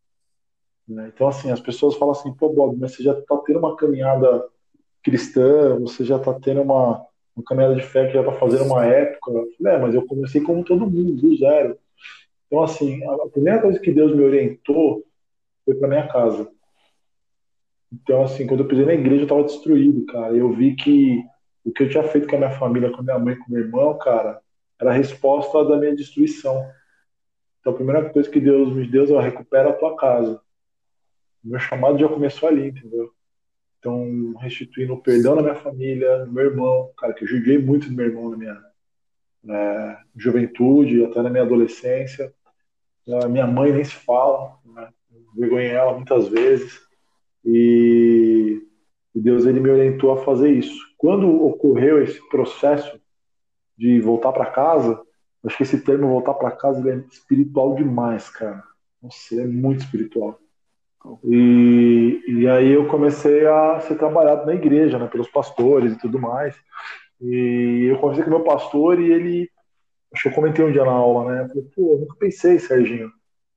Né? Então, assim, as pessoas falam assim, pô, Bob, mas você já está tendo uma caminhada cristã, você já está tendo uma, uma caminhada de fé que já está fazendo uma época. Falei, é, mas eu comecei como todo mundo, do zero. Então, assim, a primeira coisa que Deus me orientou foi para minha casa. Então, assim, quando eu pisei na igreja, eu estava destruído, cara. Eu vi que o que eu tinha feito com a minha família, com a minha mãe, com o meu irmão, cara, era a resposta da minha destruição. Então, a primeira coisa que Deus me deu é recupera a tua casa. O meu chamado já começou ali, entendeu? Então, restituindo o perdão na minha família, no meu irmão, cara, que eu judiei muito do meu irmão na minha né, juventude, até na minha adolescência. A minha mãe nem se fala, né? vergonhei ela muitas vezes. E, e Deus ele me orientou a fazer isso. Quando ocorreu esse processo de voltar para casa, acho que esse termo voltar para casa é espiritual demais, cara. Nossa, ele é muito espiritual. E, e aí eu comecei a ser trabalhado na igreja, né, pelos pastores e tudo mais. E eu conversei com meu pastor e ele, acho que eu comentei um dia na aula, né? Eu falei, pô, eu nunca pensei, Serginho,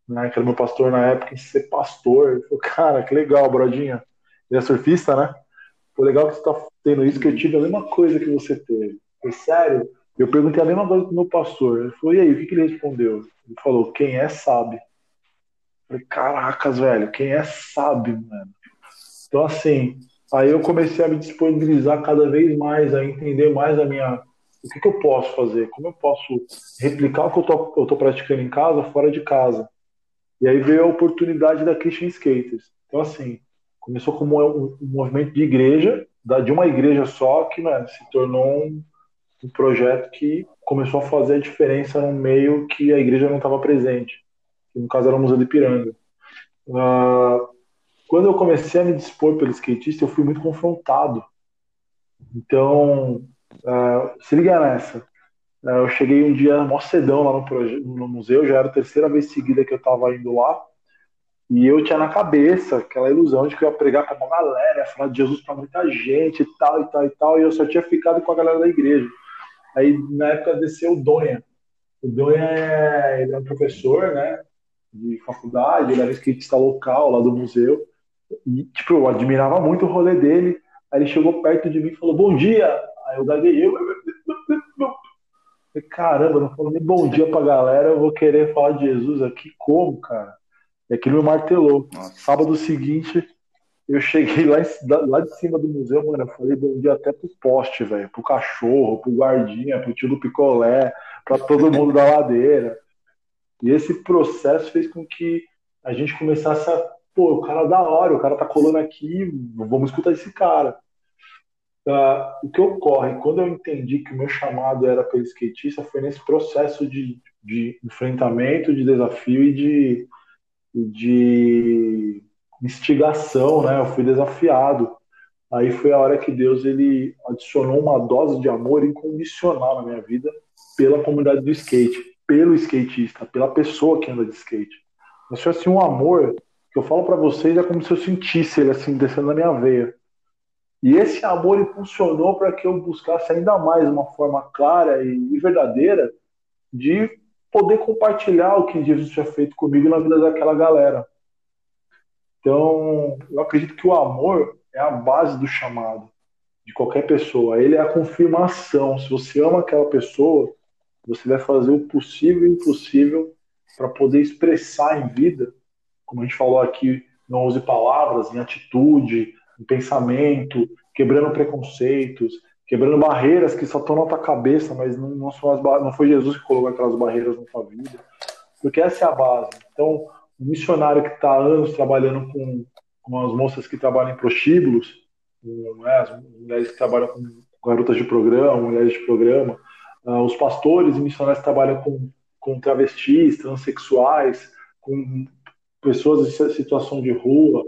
né, que era meu pastor na época, em ser pastor. Ele falou, cara, que legal, brodinha. Ele é surfista, né? Pô, legal que você tá tendo isso, que eu tive a mesma coisa que você teve. Foi sério? Eu perguntei a mesma coisa pro meu pastor. Ele falou, e aí, o que, que ele respondeu? Ele falou, quem é sabe. Falei, caracas, velho, quem é sabe, mano. Então, assim, aí eu comecei a me disponibilizar cada vez mais, a entender mais a minha. O que, que eu posso fazer? Como eu posso replicar o que eu tô, eu tô praticando em casa, fora de casa? E aí veio a oportunidade da Christian Skaters. Então, assim, começou como um, movimento de igreja, de uma igreja só, que né, se tornou um, um projeto que começou a fazer a diferença no meio que a igreja não estava presente no caso era o Museu de Ipiranga. Uh, quando eu comecei a me dispor pelo skatista, eu fui muito confrontado. Então, uh, se liga nessa. Uh, eu cheguei um dia mó cedão lá no, no museu, já era a terceira vez seguida que eu estava indo lá. E eu tinha na cabeça aquela ilusão de que eu ia pregar para uma galera, falar de Jesus para muita gente e tal, e tal, e tal. E eu só tinha ficado com a galera da igreja. Aí, na época, desceu o Donha. O Donha é, ele é um professor, né? De faculdade, ele era skatista local lá do museu. E, tipo, eu admirava muito o rolê dele. Aí ele chegou perto de mim e falou, bom dia! Aí eu gaguei, eu... Caramba, não falou nem bom dia pra galera, eu vou querer falar de Jesus aqui como, cara? E aquilo me martelou. Nossa. Sábado seguinte, eu cheguei lá, lá de cima do museu, mano, eu falei bom dia até pro poste, velho, pro cachorro, pro guardinha, pro tio do picolé, pra todo mundo da ladeira. E esse processo fez com que a gente começasse a, pô, o cara é da hora, o cara tá colando aqui, vamos escutar esse cara. Uh, o que ocorre, quando eu entendi que o meu chamado era pelo skatista, foi nesse processo de, de enfrentamento, de desafio e de, de instigação, né? Eu fui desafiado. Aí foi a hora que Deus ele adicionou uma dose de amor incondicional na minha vida pela comunidade do skate pelo skatista, pela pessoa que anda de skate. Eu sou assim um amor que eu falo para vocês é como se eu sentisse ele assim descendo na minha veia. E esse amor funcionou para que eu buscasse ainda mais uma forma clara e verdadeira de poder compartilhar o que Jesus tinha feito comigo na vida daquela galera. Então, eu acredito que o amor é a base do chamado de qualquer pessoa. Ele é a confirmação. Se você ama aquela pessoa, você vai fazer o possível e o impossível para poder expressar em vida, como a gente falou aqui, não use palavras, em atitude, em pensamento, quebrando preconceitos, quebrando barreiras que só estão na tua cabeça, mas não, não, são as, não foi Jesus que colocou aquelas barreiras na tua vida. Porque essa é a base. Então, um missionário que está anos trabalhando com, com as moças que trabalham em prostíbulos, né, as mulheres que trabalham com garotas de programa, mulheres de programa, Uh, os pastores e missionários trabalham com com travestis, transexuais, com pessoas em situação de rua,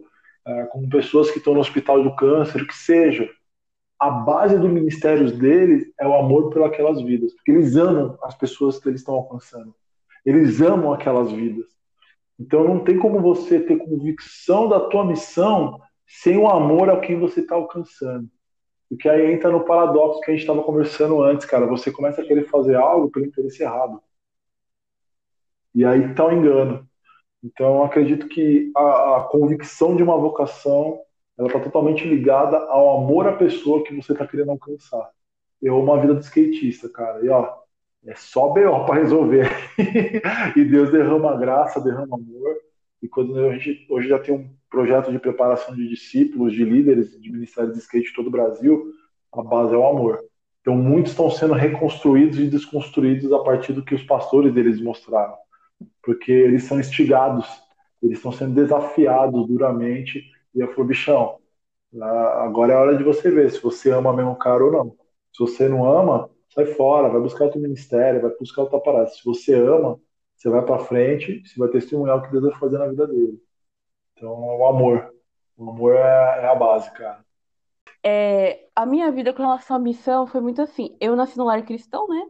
é, com pessoas que estão no hospital do câncer, o que seja. A base do ministério deles é o amor por aquelas vidas, porque eles amam as pessoas que eles estão alcançando. Eles amam aquelas vidas. Então não tem como você ter convicção da tua missão sem o amor a quem você está alcançando. Porque aí entra no paradoxo que a gente estava conversando antes, cara. Você começa a querer fazer algo pelo interesse errado. E aí está o engano. Então, acredito que a, a convicção de uma vocação ela está totalmente ligada ao amor à pessoa que você está querendo alcançar. Eu uma vida de skatista, cara. E ó, é só B.O. para resolver. e Deus derrama graça, derrama amor. E quando a gente hoje já tem um projeto de preparação de discípulos, de líderes de ministérios de skate de todo o Brasil, a base é o amor. Então muitos estão sendo reconstruídos e desconstruídos a partir do que os pastores deles mostraram. Porque eles são instigados, eles estão sendo desafiados duramente. E eu falo, bichão, agora é a hora de você ver se você ama mesmo o cara ou não. Se você não ama, sai fora, vai buscar outro ministério, vai buscar outra parada. Se você ama, você vai para frente, você vai testemunhar o que Deus vai fazer na vida dele. Então, o amor. O amor é, é a base, cara. É, a minha vida com relação à missão foi muito assim. Eu nasci no lar cristão, né?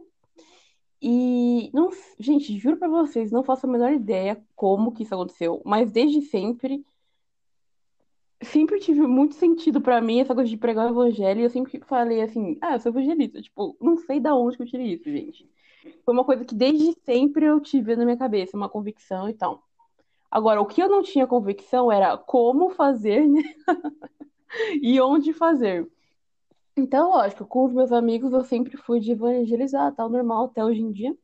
E, não, gente, juro pra vocês, não faço a menor ideia como que isso aconteceu, mas desde sempre, sempre tive muito sentido pra mim essa coisa de pregar o evangelho. E eu sempre falei assim, ah, eu sou evangelista. Tipo, não sei da onde que eu tirei isso, gente. Foi uma coisa que desde sempre eu tive na minha cabeça, uma convicção e tal. Agora, o que eu não tinha convicção era como fazer, né? e onde fazer. Então, lógico, com os meus amigos eu sempre fui de evangelizar, tal, normal, até hoje em dia.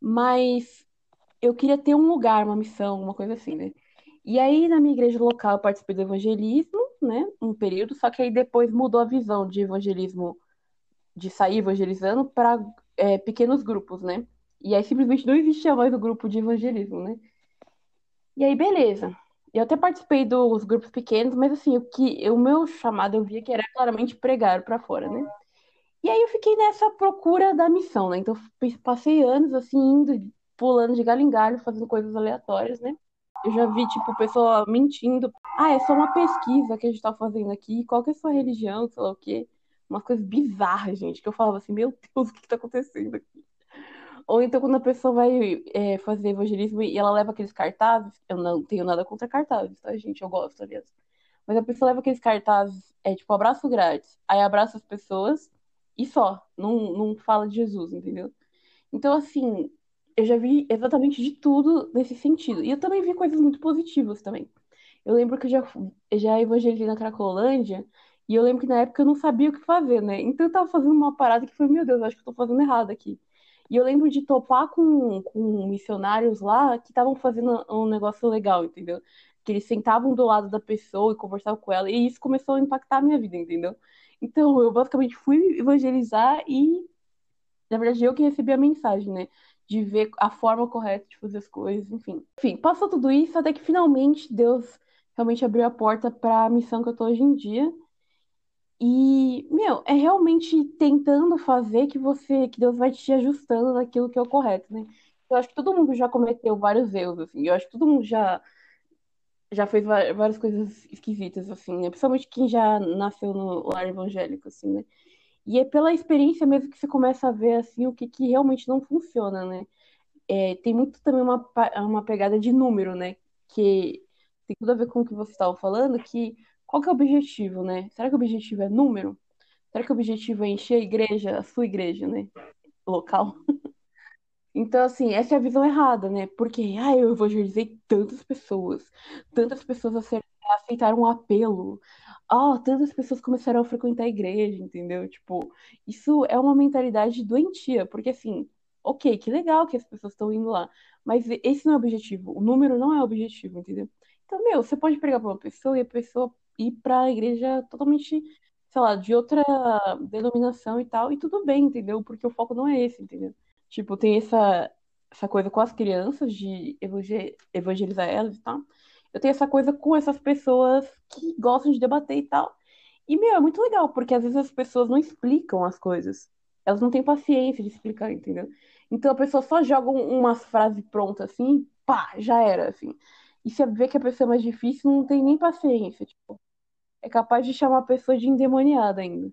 Mas eu queria ter um lugar, uma missão, uma coisa assim, né? E aí, na minha igreja local, eu participei do evangelismo, né? Um período, só que aí depois mudou a visão de evangelismo, de sair evangelizando, para é, pequenos grupos, né? E aí simplesmente não existia mais o grupo de evangelismo, né? E aí, beleza. Eu até participei dos grupos pequenos, mas assim, o que o meu chamado eu via que era claramente pregar para fora, né? E aí eu fiquei nessa procura da missão, né? Então passei anos assim indo, pulando de galho em galho, fazendo coisas aleatórias, né? Eu já vi, tipo, pessoa mentindo. Ah, é só uma pesquisa que a gente tá fazendo aqui. Qual que é a sua religião, sei lá o quê. Umas coisas bizarras, gente, que eu falava assim, meu Deus, o que, tá acontecendo aqui? Ou então quando a pessoa vai é, fazer evangelismo e ela leva aqueles cartazes, eu não tenho nada contra cartazes, tá, gente? Eu gosto, aliás. Mas a pessoa leva aqueles cartazes, é tipo abraço grátis, aí abraça as pessoas e só, não, não fala de Jesus, entendeu? Então, assim, eu já vi exatamente de tudo nesse sentido. E eu também vi coisas muito positivas também. Eu lembro que eu já, eu já evangelizei na Cracolândia, e eu lembro que na época eu não sabia o que fazer, né? Então eu tava fazendo uma parada que foi, meu Deus, acho que eu tô fazendo errado aqui. E eu lembro de topar com, com missionários lá que estavam fazendo um negócio legal, entendeu? Que eles sentavam do lado da pessoa e conversavam com ela, e isso começou a impactar a minha vida, entendeu? Então, eu basicamente fui evangelizar e, na verdade, eu que recebi a mensagem, né? De ver a forma correta de fazer as coisas, enfim. Enfim, passou tudo isso até que finalmente Deus realmente abriu a porta para a missão que eu tô hoje em dia. E, meu, é realmente tentando fazer que você, que Deus vai te ajustando naquilo que é o correto, né? Eu acho que todo mundo já cometeu vários erros, assim. Eu acho que todo mundo já já fez várias coisas esquisitas, assim, né? Principalmente quem já nasceu no lar evangélico, assim, né? E é pela experiência mesmo que você começa a ver, assim, o que, que realmente não funciona, né? É, tem muito também uma, uma pegada de número, né? Que tem tudo a ver com o que você estava falando, que qual que é o objetivo, né? Será que o objetivo é número? Será que o objetivo é encher a igreja, a sua igreja, né? Local? Então, assim, essa é a visão errada, né? Porque, ah, eu evangelizei tantas pessoas, tantas pessoas aceitaram um apelo, ah, tantas pessoas começaram a frequentar a igreja, entendeu? Tipo, isso é uma mentalidade doentia, porque, assim, ok, que legal que as pessoas estão indo lá, mas esse não é o objetivo, o número não é o objetivo, entendeu? Então, meu, você pode pregar para uma pessoa e a pessoa ir para a igreja totalmente, sei lá, de outra denominação e tal, e tudo bem, entendeu? Porque o foco não é esse, entendeu? Tipo, tem essa, essa coisa com as crianças de evangelizar elas e tal. Eu tenho essa coisa com essas pessoas que gostam de debater e tal. E, meu, é muito legal, porque às vezes as pessoas não explicam as coisas. Elas não têm paciência de explicar, entendeu? Então a pessoa só joga umas frases prontas assim, pá, já era, assim. E você vê que a pessoa é mais difícil, não tem nem paciência, tipo. É capaz de chamar a pessoa de endemoniada ainda.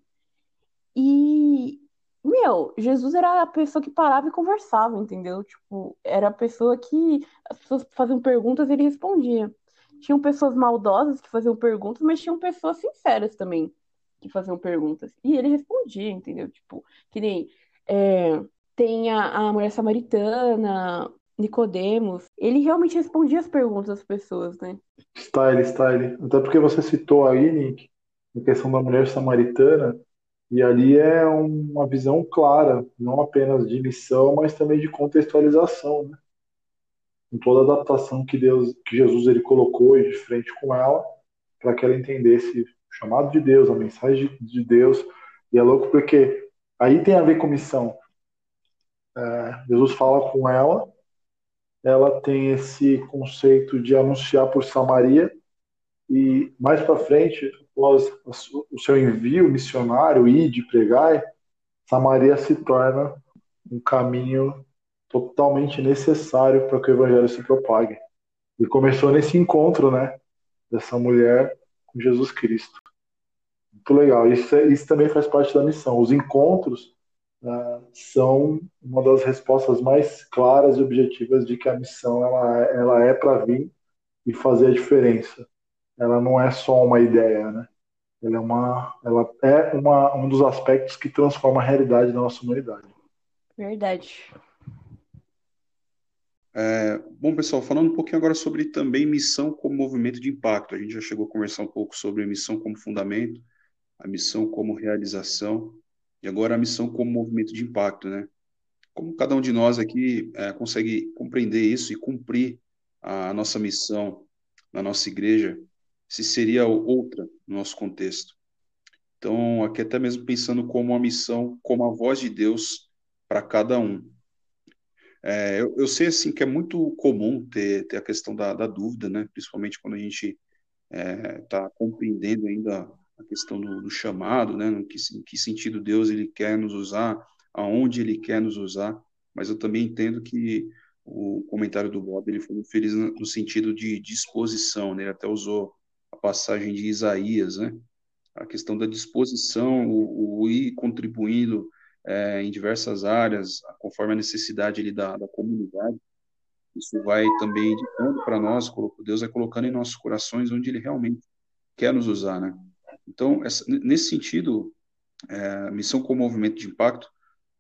E, meu, Jesus era a pessoa que parava e conversava, entendeu? Tipo, era a pessoa que as pessoas faziam perguntas e ele respondia. Tinham pessoas maldosas que faziam perguntas, mas tinham pessoas sinceras também que faziam perguntas. E ele respondia, entendeu? Tipo, que nem é, tem a, a mulher samaritana, Nicodemos, ele realmente respondia as perguntas das pessoas, né? Style, style. Até porque você citou aí, Nick, a questão da mulher samaritana, e ali é uma visão clara, não apenas de missão, mas também de contextualização, né? Com toda a adaptação que Deus, que Jesus ele colocou de frente com ela, para que ela entendesse o chamado de Deus, a mensagem de Deus. E é louco porque aí tem a ver com missão. É, Jesus fala com ela, ela tem esse conceito de anunciar por Samaria e mais para frente, após o seu envio missionário e de pregar, Samaria se torna um caminho totalmente necessário para que o evangelho se propague. E começou nesse encontro, né, dessa mulher com Jesus Cristo. Muito legal. Isso, é, isso também faz parte da missão. Os encontros uh, são uma das respostas mais claras e objetivas de que a missão ela, ela é para vir e fazer a diferença. Ela não é só uma ideia, né? Ela é, uma, ela é uma, um dos aspectos que transforma a realidade da nossa humanidade. Verdade. É, bom, pessoal, falando um pouquinho agora sobre também missão como movimento de impacto. A gente já chegou a conversar um pouco sobre a missão como fundamento, a missão como realização. E agora a missão como movimento de impacto, né? Como cada um de nós aqui é, consegue compreender isso e cumprir a nossa missão na nossa igreja, se seria outra no nosso contexto. Então, aqui até mesmo pensando como uma missão, como a voz de Deus para cada um. É, eu, eu, sei assim que é muito comum ter, ter a questão da, da dúvida, né? Principalmente quando a gente está é, compreendendo ainda a questão do, do chamado, né? No que, em que sentido Deus ele quer nos usar, aonde ele quer nos usar. Mas eu também entendo que o comentário do Bob ele foi feliz no sentido de disposição, né? Ele até usou a passagem de Isaías, né? A questão da disposição, o, o ir contribuindo é, em diversas áreas, conforme a necessidade ali da, da comunidade. Isso vai também indicando para nós, Deus vai colocando em nossos corações onde Ele realmente quer nos usar, né? Então, essa, nesse sentido, é, missão como movimento de impacto,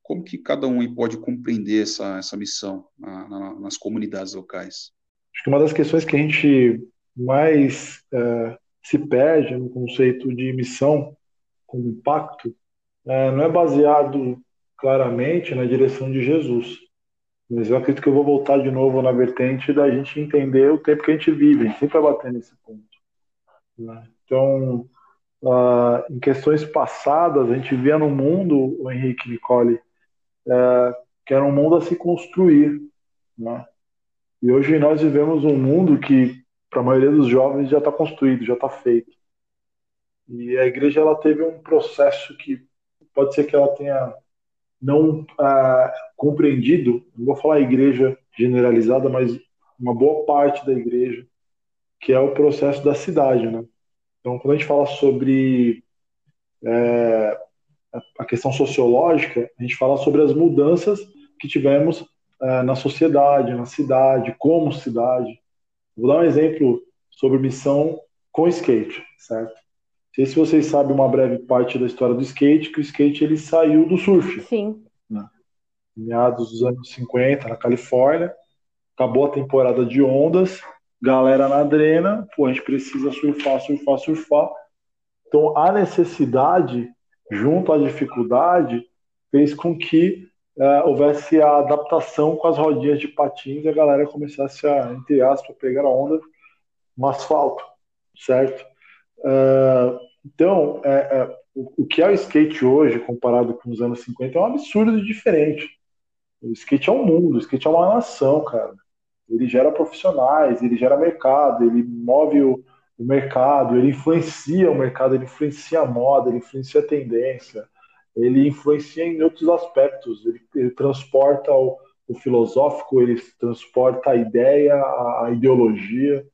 como que cada um pode compreender essa, essa missão na, na, nas comunidades locais? Acho que uma das questões que a gente mais é, se perde no conceito de missão como impacto é, não é baseado claramente na direção de Jesus. Mas eu acredito que eu vou voltar de novo na vertente da gente entender o tempo que a gente vive. A gente sempre vai bater nesse ponto. Né? Então, Uh, em questões passadas, a gente via no mundo, o Henrique Nicole, uh, que era um mundo a se construir. Né? E hoje nós vivemos um mundo que, para a maioria dos jovens, já está construído, já está feito. E a igreja ela teve um processo que pode ser que ela tenha não uh, compreendido, não vou falar igreja generalizada, mas uma boa parte da igreja, que é o processo da cidade, né? Então, quando a gente fala sobre é, a questão sociológica, a gente fala sobre as mudanças que tivemos é, na sociedade, na cidade, como cidade. Vou dar um exemplo sobre missão com skate, certo? Não sei se vocês sabem uma breve parte da história do skate, que o skate ele saiu do surf. Sim. Né? Em meados dos anos 50, na Califórnia, acabou a temporada de ondas, galera na drena, pô, a gente precisa surfar, surfar, surfar. Então, a necessidade, junto à dificuldade, fez com que é, houvesse a adaptação com as rodinhas de patins e a galera começasse a, entre aspas, pegar a onda no asfalto, certo? É, então, é, é, o, o, que é o skate hoje, comparado com os anos 50, é um absurdo diferente. O skate é um mundo, o skate é uma nação, cara ele gera profissionais, ele gera mercado, ele move o, o mercado, ele influencia o mercado, ele influencia a moda, ele influencia a tendência, ele influencia em outros aspectos. Ele, ele transporta o, o, filosófico, ele transporta a ideia, a, a, ideologia.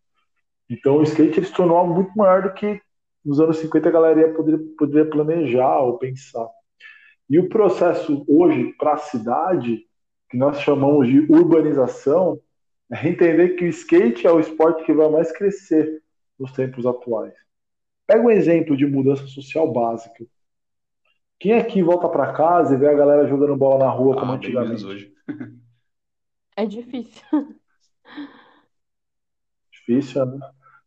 Então o skate ele se tornou muito maior do que nos anos 50 a galera poderia, poderia planejar ou pensar. E o processo hoje para a cidade, que nós chamamos de urbanização, é entender que o skate é o esporte que vai mais crescer nos tempos atuais. Pega um exemplo de mudança social básica. Quem aqui volta para casa e vê a galera jogando bola na rua como ah, antigamente? hoje. É difícil. Difícil, né?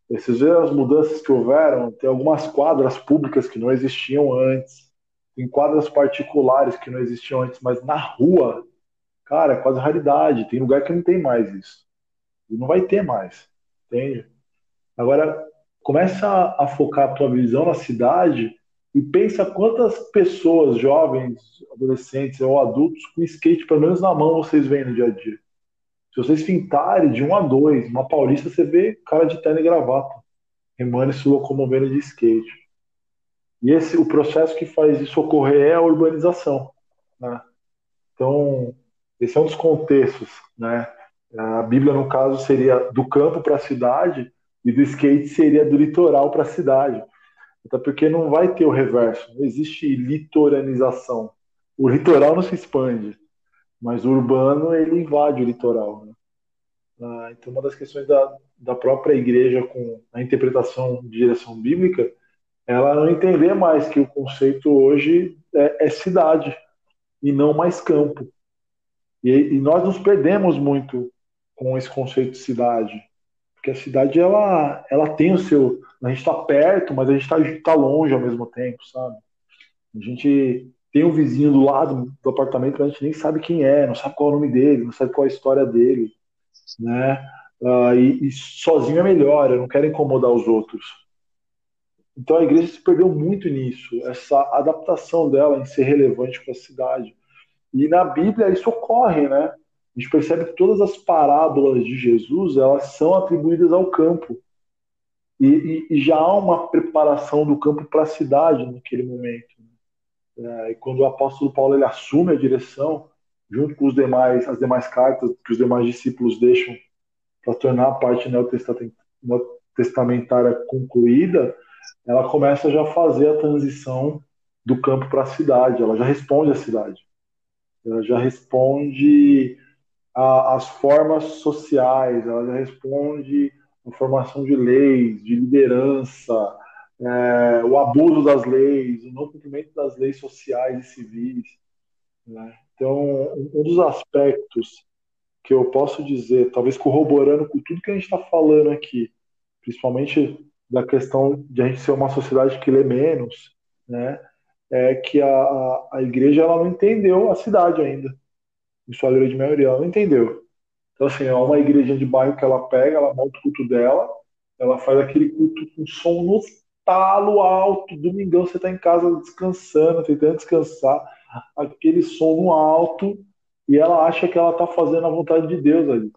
Esses dias as mudanças que houveram, tem algumas quadras públicas que não existiam antes, tem quadras particulares que não existiam antes, mas na rua, cara, é quase raridade. Tem lugar que não tem mais isso. E não vai ter mais, entende? Agora, começa a, focar a tua visão na cidade e pensa quantas pessoas, jovens, adolescentes ou adultos, com skate, pelo menos na mão, vocês veem no dia a dia. Se vocês pintarem de um a dois, uma paulista, você vê cara de terno e gravata, remando e se locomovendo de skate. E esse, o processo que faz isso ocorrer é a urbanização. Né? Então, esse é um dos contextos. Né? A Bíblia, no caso, seria do campo para a cidade e do skate seria do litoral para a cidade. Até porque não vai ter o reverso, não existe litoranização. O litoral não se expande, mas o urbano ele invade o litoral. Né? Ah, então, uma das questões da, da própria igreja com a interpretação de direção bíblica, ela não entender mais que o conceito hoje é, é cidade e não mais campo. E, e nós nos perdemos muito com esse conceito de cidade. Porque a cidade, ela, ela tem o seu. A gente está perto, mas a gente está tá longe ao mesmo tempo, sabe? A gente tem um vizinho do lado do apartamento que a gente nem sabe quem é, não sabe qual é o nome dele, não sabe qual é a história dele, né? Uh, e, e, sozinho é melhor, eu não quero incomodar os outros. Então a igreja se perdeu muito nisso, essa adaptação dela em ser relevante para a cidade. E na Bíblia isso ocorre, né? A gente percebe que todas as parábolas de Jesus elas são atribuídas ao campo. E, e, e já há uma preparação do campo para a cidade naquele momento. Né? É, e quando o apóstolo Paulo ele assume a direção, junto com os demais, as demais cartas que os demais discípulos deixam para tornar a parte neotestamentária concluída, ela começa já a fazer a transição do campo para a cidade, ela já responde à cidade. Ela já responde a, as formas sociais, ela responde a formação de leis, de liderança, é, o abuso das leis, o não cumprimento das leis sociais e civis. Né? Então, um dos aspectos que eu posso dizer, talvez corroborando com tudo que a gente está falando aqui, principalmente da questão de a gente ser uma sociedade que lê menos, né, é que a, a, a igreja ela não entendeu a cidade ainda em sua grande maioria, ela não entendeu. Então, assim, é uma igreja de bairro que ela pega, ela monta o culto dela, ela faz aquele culto com som no talo alto, domingão você está em casa descansando, tentando descansar, aquele som no alto, e ela acha que ela está fazendo a vontade de Deus ali.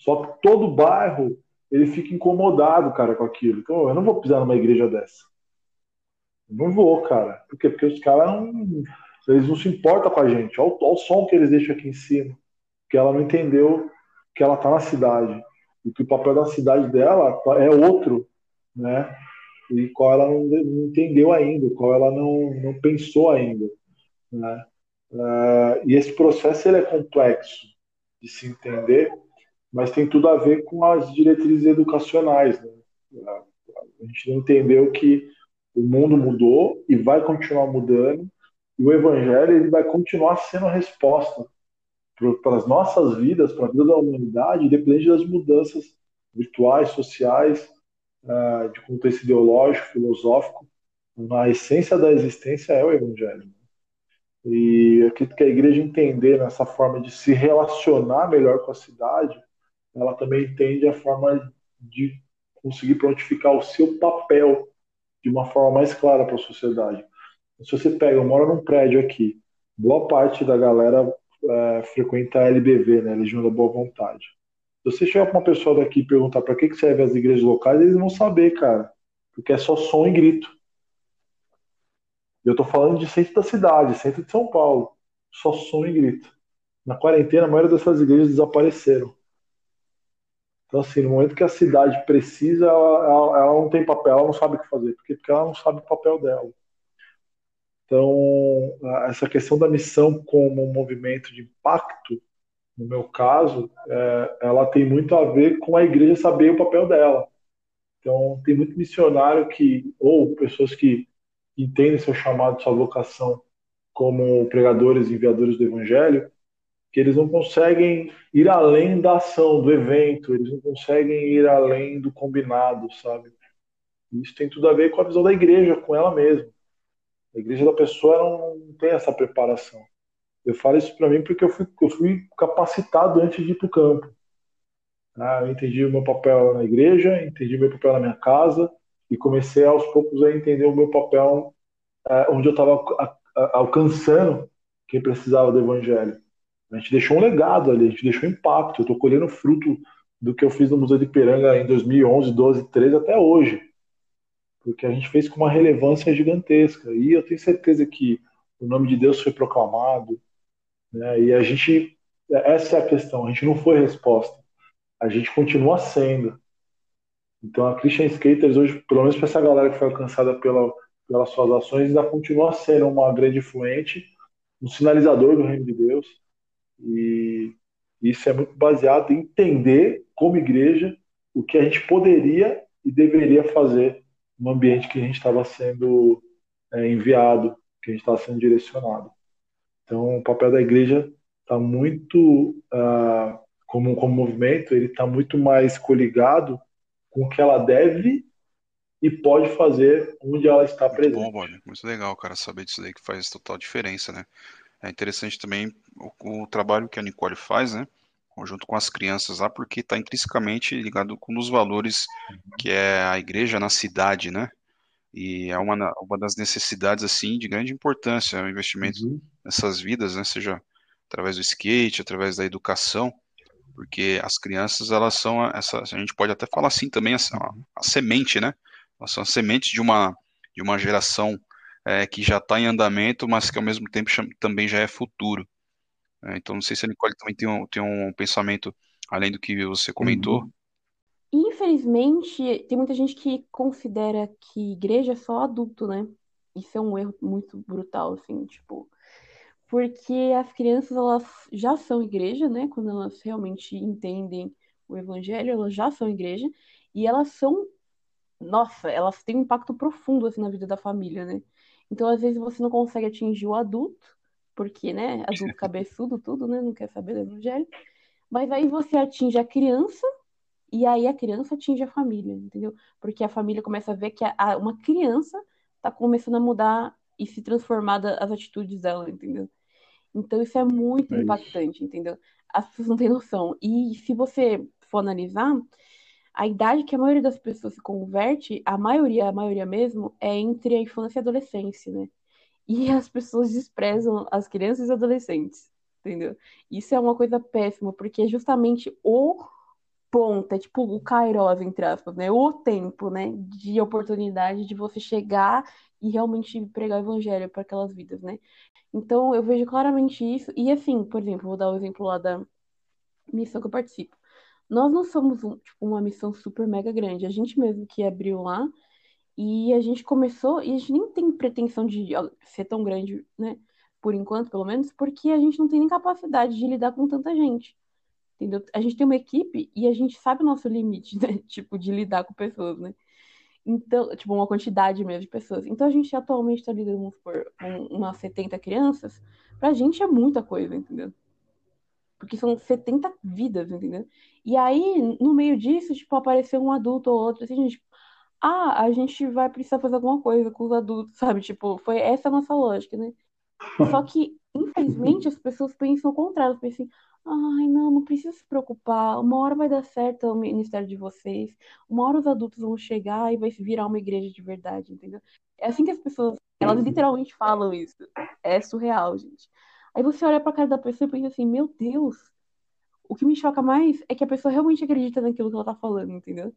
Só que todo bairro, ele fica incomodado, cara, com aquilo. Então, eu não vou pisar numa igreja dessa. Não vou, cara. Por quê? Porque os caras não eles não se importam com a gente. Olha o, olha o som que eles deixam aqui em cima. Que ela não entendeu que ela está na cidade. E que o papel da cidade dela é outro, né? E qual ela não, não entendeu ainda, qual ela não, não pensou ainda. Né? Uh, e esse processo ele é complexo de se entender, mas tem tudo a ver com as diretrizes educacionais. Né? A gente não entendeu que o mundo mudou e vai continuar mudando, e o evangelho ele vai continuar sendo a resposta para as nossas vidas, para a vida da humanidade, independente das mudanças virtuais, sociais, uh, de contexto ideológico, filosófico. A essência da existência é o evangelho. E eu acredito que a igreja entender nessa forma de se relacionar melhor com a cidade, ela também entende a forma de conseguir prontificar o seu papel de uma forma mais clara para a sociedade. Se você pega, eu moro num prédio aqui, boa parte da galera é, frequenta a LBV, né, Legião da Boa Vontade. Se você chegar para uma pessoa daqui e perguntar para que, que serve as igrejas locais, eles vão saber, cara, porque é só som e grito. Eu estou falando de centro da cidade, centro de São Paulo. Só som e grito. Na quarentena, a maioria dessas igrejas desapareceram. Então, assim, no momento que a cidade precisa, ela, ela, ela não tem papel, ela não sabe o que fazer. Por quê? Porque ela não sabe o papel dela. Então, essa questão da missão como um movimento de impacto, no meu caso, é, ela tem muito a ver com a igreja saber o papel dela. Então, tem muito missionário que, ou pessoas que entendem seu chamado, sua vocação como pregadores e enviadores do evangelho, que eles não conseguem ir além da ação, do evento, eles não conseguem ir além do combinado, sabe? Isso tem tudo a ver com a visão da igreja, com ela mesma. A igreja da pessoa não tem essa preparação. Eu falo isso para mim porque eu fui, eu fui capacitado antes de ir para o campo. Ah, eu entendi o meu papel na igreja, entendi o meu papel na minha casa e comecei aos poucos a entender o meu papel é, onde eu estava alcançando quem precisava do evangelho. A gente deixou um legado ali, a gente deixou um impacto. Eu estou colhendo fruto do que eu fiz no Museu de Ipiranga em 2011, 12, 13 até hoje. Porque a gente fez com uma relevância gigantesca. E eu tenho certeza que o nome de Deus foi proclamado. Né? E a gente, essa é a questão, a gente não foi resposta. A gente continua sendo. Então a Christian Skaters hoje, pelo menos para essa galera que foi alcançada pela, pelas suas ações, ainda continua sendo uma grande influente, um sinalizador do reino de Deus e isso é muito baseado em entender, como igreja, o que a gente poderia e deveria fazer no ambiente que a gente estava sendo é, enviado, que a gente estava sendo direcionado. Então, o papel da igreja está muito, uh, como, como movimento, ele está muito mais coligado com o que ela deve e pode fazer onde ela está muito presente. Bom, Bob. Muito legal, cara, saber disso daí que faz total diferença, né? É interessante também o, o trabalho que a Nicole faz, né? Junto com as crianças lá, porque está intrinsecamente ligado com os valores que é a igreja na cidade, né? E é uma, uma das necessidades, assim, de grande importância, o investimento uhum. nessas vidas, né? Seja através do skate, através da educação, porque as crianças, elas são, essa, a gente pode até falar assim também, a, a semente, né? Elas são a semente de uma, de uma geração é, que já está em andamento, mas que ao mesmo tempo também já é futuro. É, então, não sei se a Nicole também tem um, tem um pensamento além do que você comentou. Uhum. Infelizmente, tem muita gente que considera que igreja é só adulto, né? Isso é um erro muito brutal, assim, tipo. Porque as crianças, elas já são igreja, né? Quando elas realmente entendem o evangelho, elas já são igreja. E elas são. Nossa, elas têm um impacto profundo, assim, na vida da família, né? Então, às vezes, você não consegue atingir o adulto, porque, né, adulto cabeçudo, tudo, né, não quer saber do evangelho. Mas aí você atinge a criança, e aí a criança atinge a família, entendeu? Porque a família começa a ver que a, a, uma criança tá começando a mudar e se transformar as atitudes dela, entendeu? Então isso é muito é impactante, isso. entendeu? As pessoas não têm noção. E se você for analisar, a idade que a maioria das pessoas se converte, a maioria, a maioria mesmo, é entre a infância e a adolescência, né? E as pessoas desprezam as crianças e adolescentes, entendeu? Isso é uma coisa péssima, porque é justamente o ponto, é tipo o kairos, entre aspas, né? O tempo, né? De oportunidade de você chegar e realmente pregar o evangelho para aquelas vidas, né? Então, eu vejo claramente isso. E assim, por exemplo, vou dar o um exemplo lá da missão que eu participo. Nós não somos um, tipo, uma missão super mega grande. A gente mesmo que abriu lá e a gente começou, e a gente nem tem pretensão de ser tão grande, né? Por enquanto, pelo menos, porque a gente não tem nem capacidade de lidar com tanta gente. Entendeu? A gente tem uma equipe e a gente sabe o nosso limite, né? Tipo, de lidar com pessoas, né? Então, tipo, uma quantidade mesmo de pessoas. Então, a gente atualmente está lidando por umas 70 crianças. Pra gente é muita coisa, entendeu? Porque são 70 vidas, entendeu? E aí, no meio disso, tipo, apareceu um adulto ou outro, assim, gente, ah, a gente vai precisar fazer alguma coisa com os adultos, sabe? Tipo, foi essa a nossa lógica, né? Só que, infelizmente, as pessoas pensam o contrário, pensam assim, ai, não, não precisa se preocupar, uma hora vai dar certo o ministério de vocês, uma hora os adultos vão chegar e vai virar uma igreja de verdade, entendeu? É assim que as pessoas, elas literalmente falam isso. É surreal, gente. Aí você olha pra cara da pessoa e pensa assim, meu Deus, o que me choca mais é que a pessoa realmente acredita naquilo que ela tá falando, entendeu?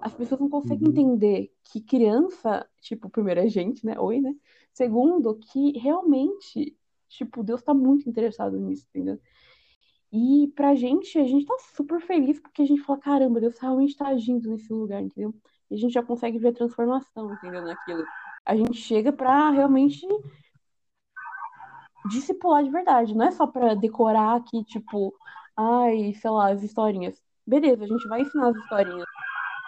As pessoas não conseguem uhum. entender que criança, tipo, primeiro é gente, né? Oi, né? Segundo, que realmente, tipo, Deus tá muito interessado nisso, entendeu? E pra gente, a gente tá super feliz porque a gente fala, caramba, Deus realmente tá agindo nesse lugar, entendeu? E a gente já consegue ver a transformação, entendeu? Naquilo. A gente chega pra realmente discipular de verdade. Não é só pra decorar aqui, tipo, ai, sei lá, as historinhas. Beleza, a gente vai ensinar as historinhas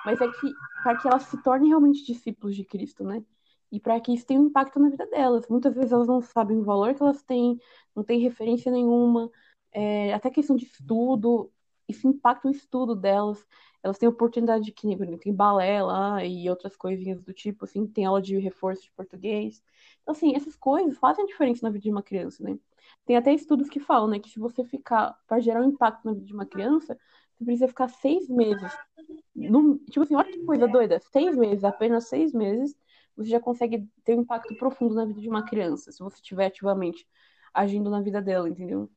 mas é que para que elas se tornem realmente discípulos de Cristo, né? E para que isso tenha um impacto na vida delas. Muitas vezes elas não sabem o valor que elas têm, não têm referência nenhuma, é, até questão de estudo, isso impacta o estudo delas. Elas têm oportunidade de que nem tem balé lá e outras coisinhas do tipo, assim, tem aula de reforço de português. Então, assim, essas coisas fazem diferença na vida de uma criança, né? Tem até estudos que falam, né, que se você ficar, para gerar um impacto na vida de uma criança, você precisa ficar seis meses. No, tipo assim, olha que coisa doida. Seis meses, apenas seis meses, você já consegue ter um impacto profundo na vida de uma criança, se você estiver ativamente agindo na vida dela, entendeu?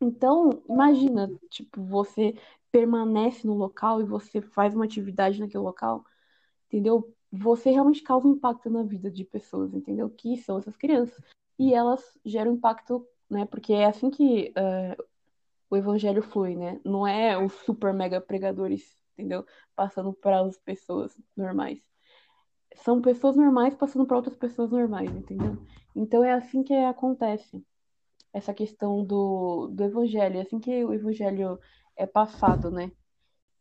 Então, imagina, tipo, você permanece no local e você faz uma atividade naquele local, entendeu? Você realmente causa um impacto na vida de pessoas, entendeu? Que são essas crianças. E elas geram impacto, né? Porque é assim que uh, o evangelho flui, né? Não é os super mega pregadores, entendeu? Passando para as pessoas normais. São pessoas normais passando para outras pessoas normais, entendeu? Então é assim que acontece essa questão do, do evangelho, é assim que o evangelho é passado, né?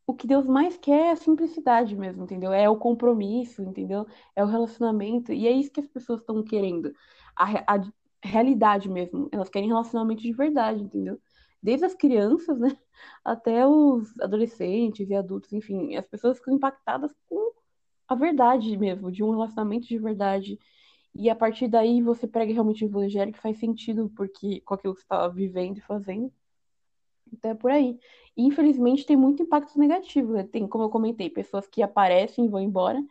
O que Deus mais quer é a simplicidade mesmo, entendeu? É o compromisso, entendeu? É o relacionamento. E é isso que as pessoas estão querendo. A, a realidade mesmo. Elas querem relacionamento de verdade, entendeu? Desde as crianças, né, até os adolescentes e adultos, enfim, as pessoas ficam impactadas com a verdade mesmo, de um relacionamento de verdade. E a partir daí você prega realmente o evangelho que faz sentido porque com aquilo que você está vivendo e fazendo. Então é por aí. E, infelizmente tem muito impacto negativo, né? Tem, como eu comentei, pessoas que aparecem e vão embora.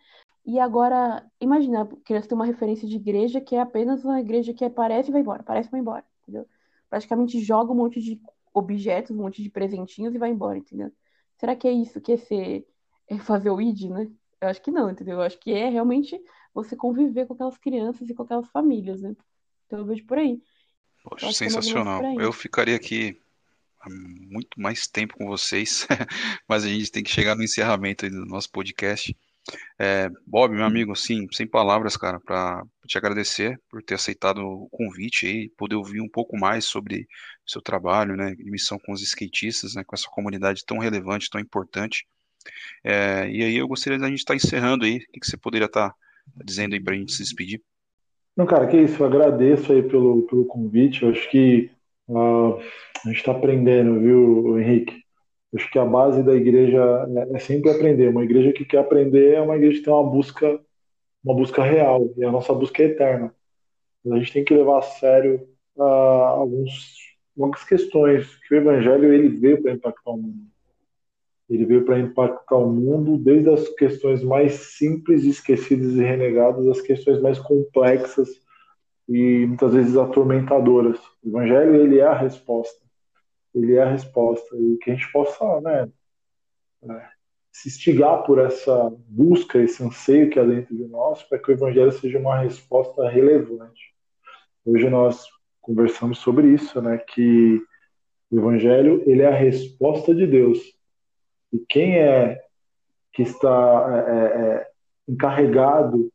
E agora, imagina, que eles têm uma referência de igreja que é apenas uma igreja que aparece e vai embora, aparece e vai embora, entendeu? Praticamente joga um monte de objetos, um monte de presentinhos e vai embora, entendeu? Será que é isso que é ser é fazer o ID, né? Eu acho que não, entendeu? Eu acho que é realmente você conviver com aquelas crianças e com aquelas famílias, né? Então eu vejo por aí. Poxa, sensacional. Eu ficaria aqui muito mais tempo com vocês, mas a gente tem que chegar no encerramento do nosso podcast. É, Bob, meu amigo, sim, sem palavras, cara, para te agradecer por ter aceitado o convite e poder ouvir um pouco mais sobre o seu trabalho, né, missão com os skatistas, né, com essa comunidade tão relevante, tão importante. É, e aí eu gostaria da gente estar tá encerrando aí, o que, que você poderia estar tá dizendo aí para a gente se despedir? Não, cara, que isso, eu agradeço aí pelo, pelo convite, eu acho que uh, a gente está aprendendo, viu, Henrique? Acho que a base da igreja é, é sempre aprender. Uma igreja que quer aprender é uma igreja que tem uma busca, uma busca real, e a nossa busca é eterna. A gente tem que levar a sério uh, alguns, algumas questões que o evangelho ele veio para impactar o mundo. Ele veio para impactar o mundo desde as questões mais simples, esquecidas e renegadas, às questões mais complexas e muitas vezes atormentadoras. O evangelho ele é a resposta ele é a resposta. E que a gente possa né, é, se instigar por essa busca, esse anseio que há dentro de nós, para que o Evangelho seja uma resposta relevante. Hoje nós conversamos sobre isso, né, que o Evangelho ele é a resposta de Deus. E quem é que está é, é, é encarregado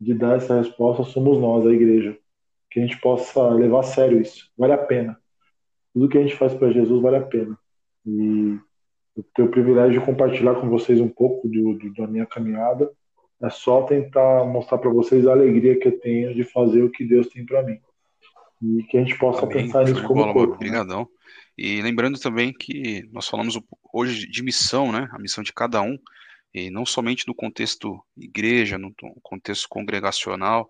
de dar essa resposta somos nós, a igreja. Que a gente possa levar a sério isso. Vale a pena tudo que a gente faz para Jesus vale a pena. E eu tenho o privilégio de compartilhar com vocês um pouco do, do, da minha caminhada. É só tentar mostrar para vocês a alegria que eu tenho de fazer o que Deus tem para mim. E que a gente possa Amém. pensar nisso como bola, corpo. Né? Obrigadão. Né? E lembrando também que nós falamos hoje de missão, né? A missão de cada um, e não somente no contexto igreja, no contexto congregacional,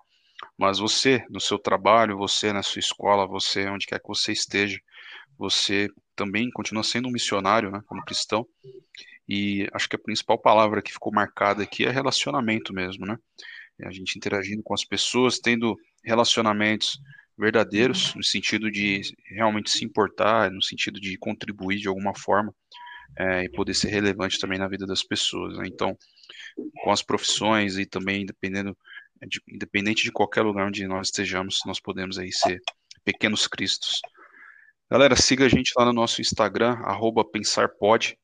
mas você no seu trabalho, você na sua escola, você onde quer que você esteja, você também continua sendo um missionário, né, como cristão. E acho que a principal palavra que ficou marcada aqui é relacionamento mesmo, né? É a gente interagindo com as pessoas, tendo relacionamentos verdadeiros, no sentido de realmente se importar, no sentido de contribuir de alguma forma é, e poder ser relevante também na vida das pessoas. Né? Então, com as profissões e também dependendo de, independente de qualquer lugar onde nós estejamos, nós podemos aí ser pequenos cristos. Galera, siga a gente lá no nosso Instagram, pensarpod.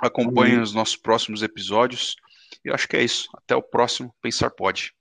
Acompanhe os nossos próximos episódios. E acho que é isso. Até o próximo Pensar Pod.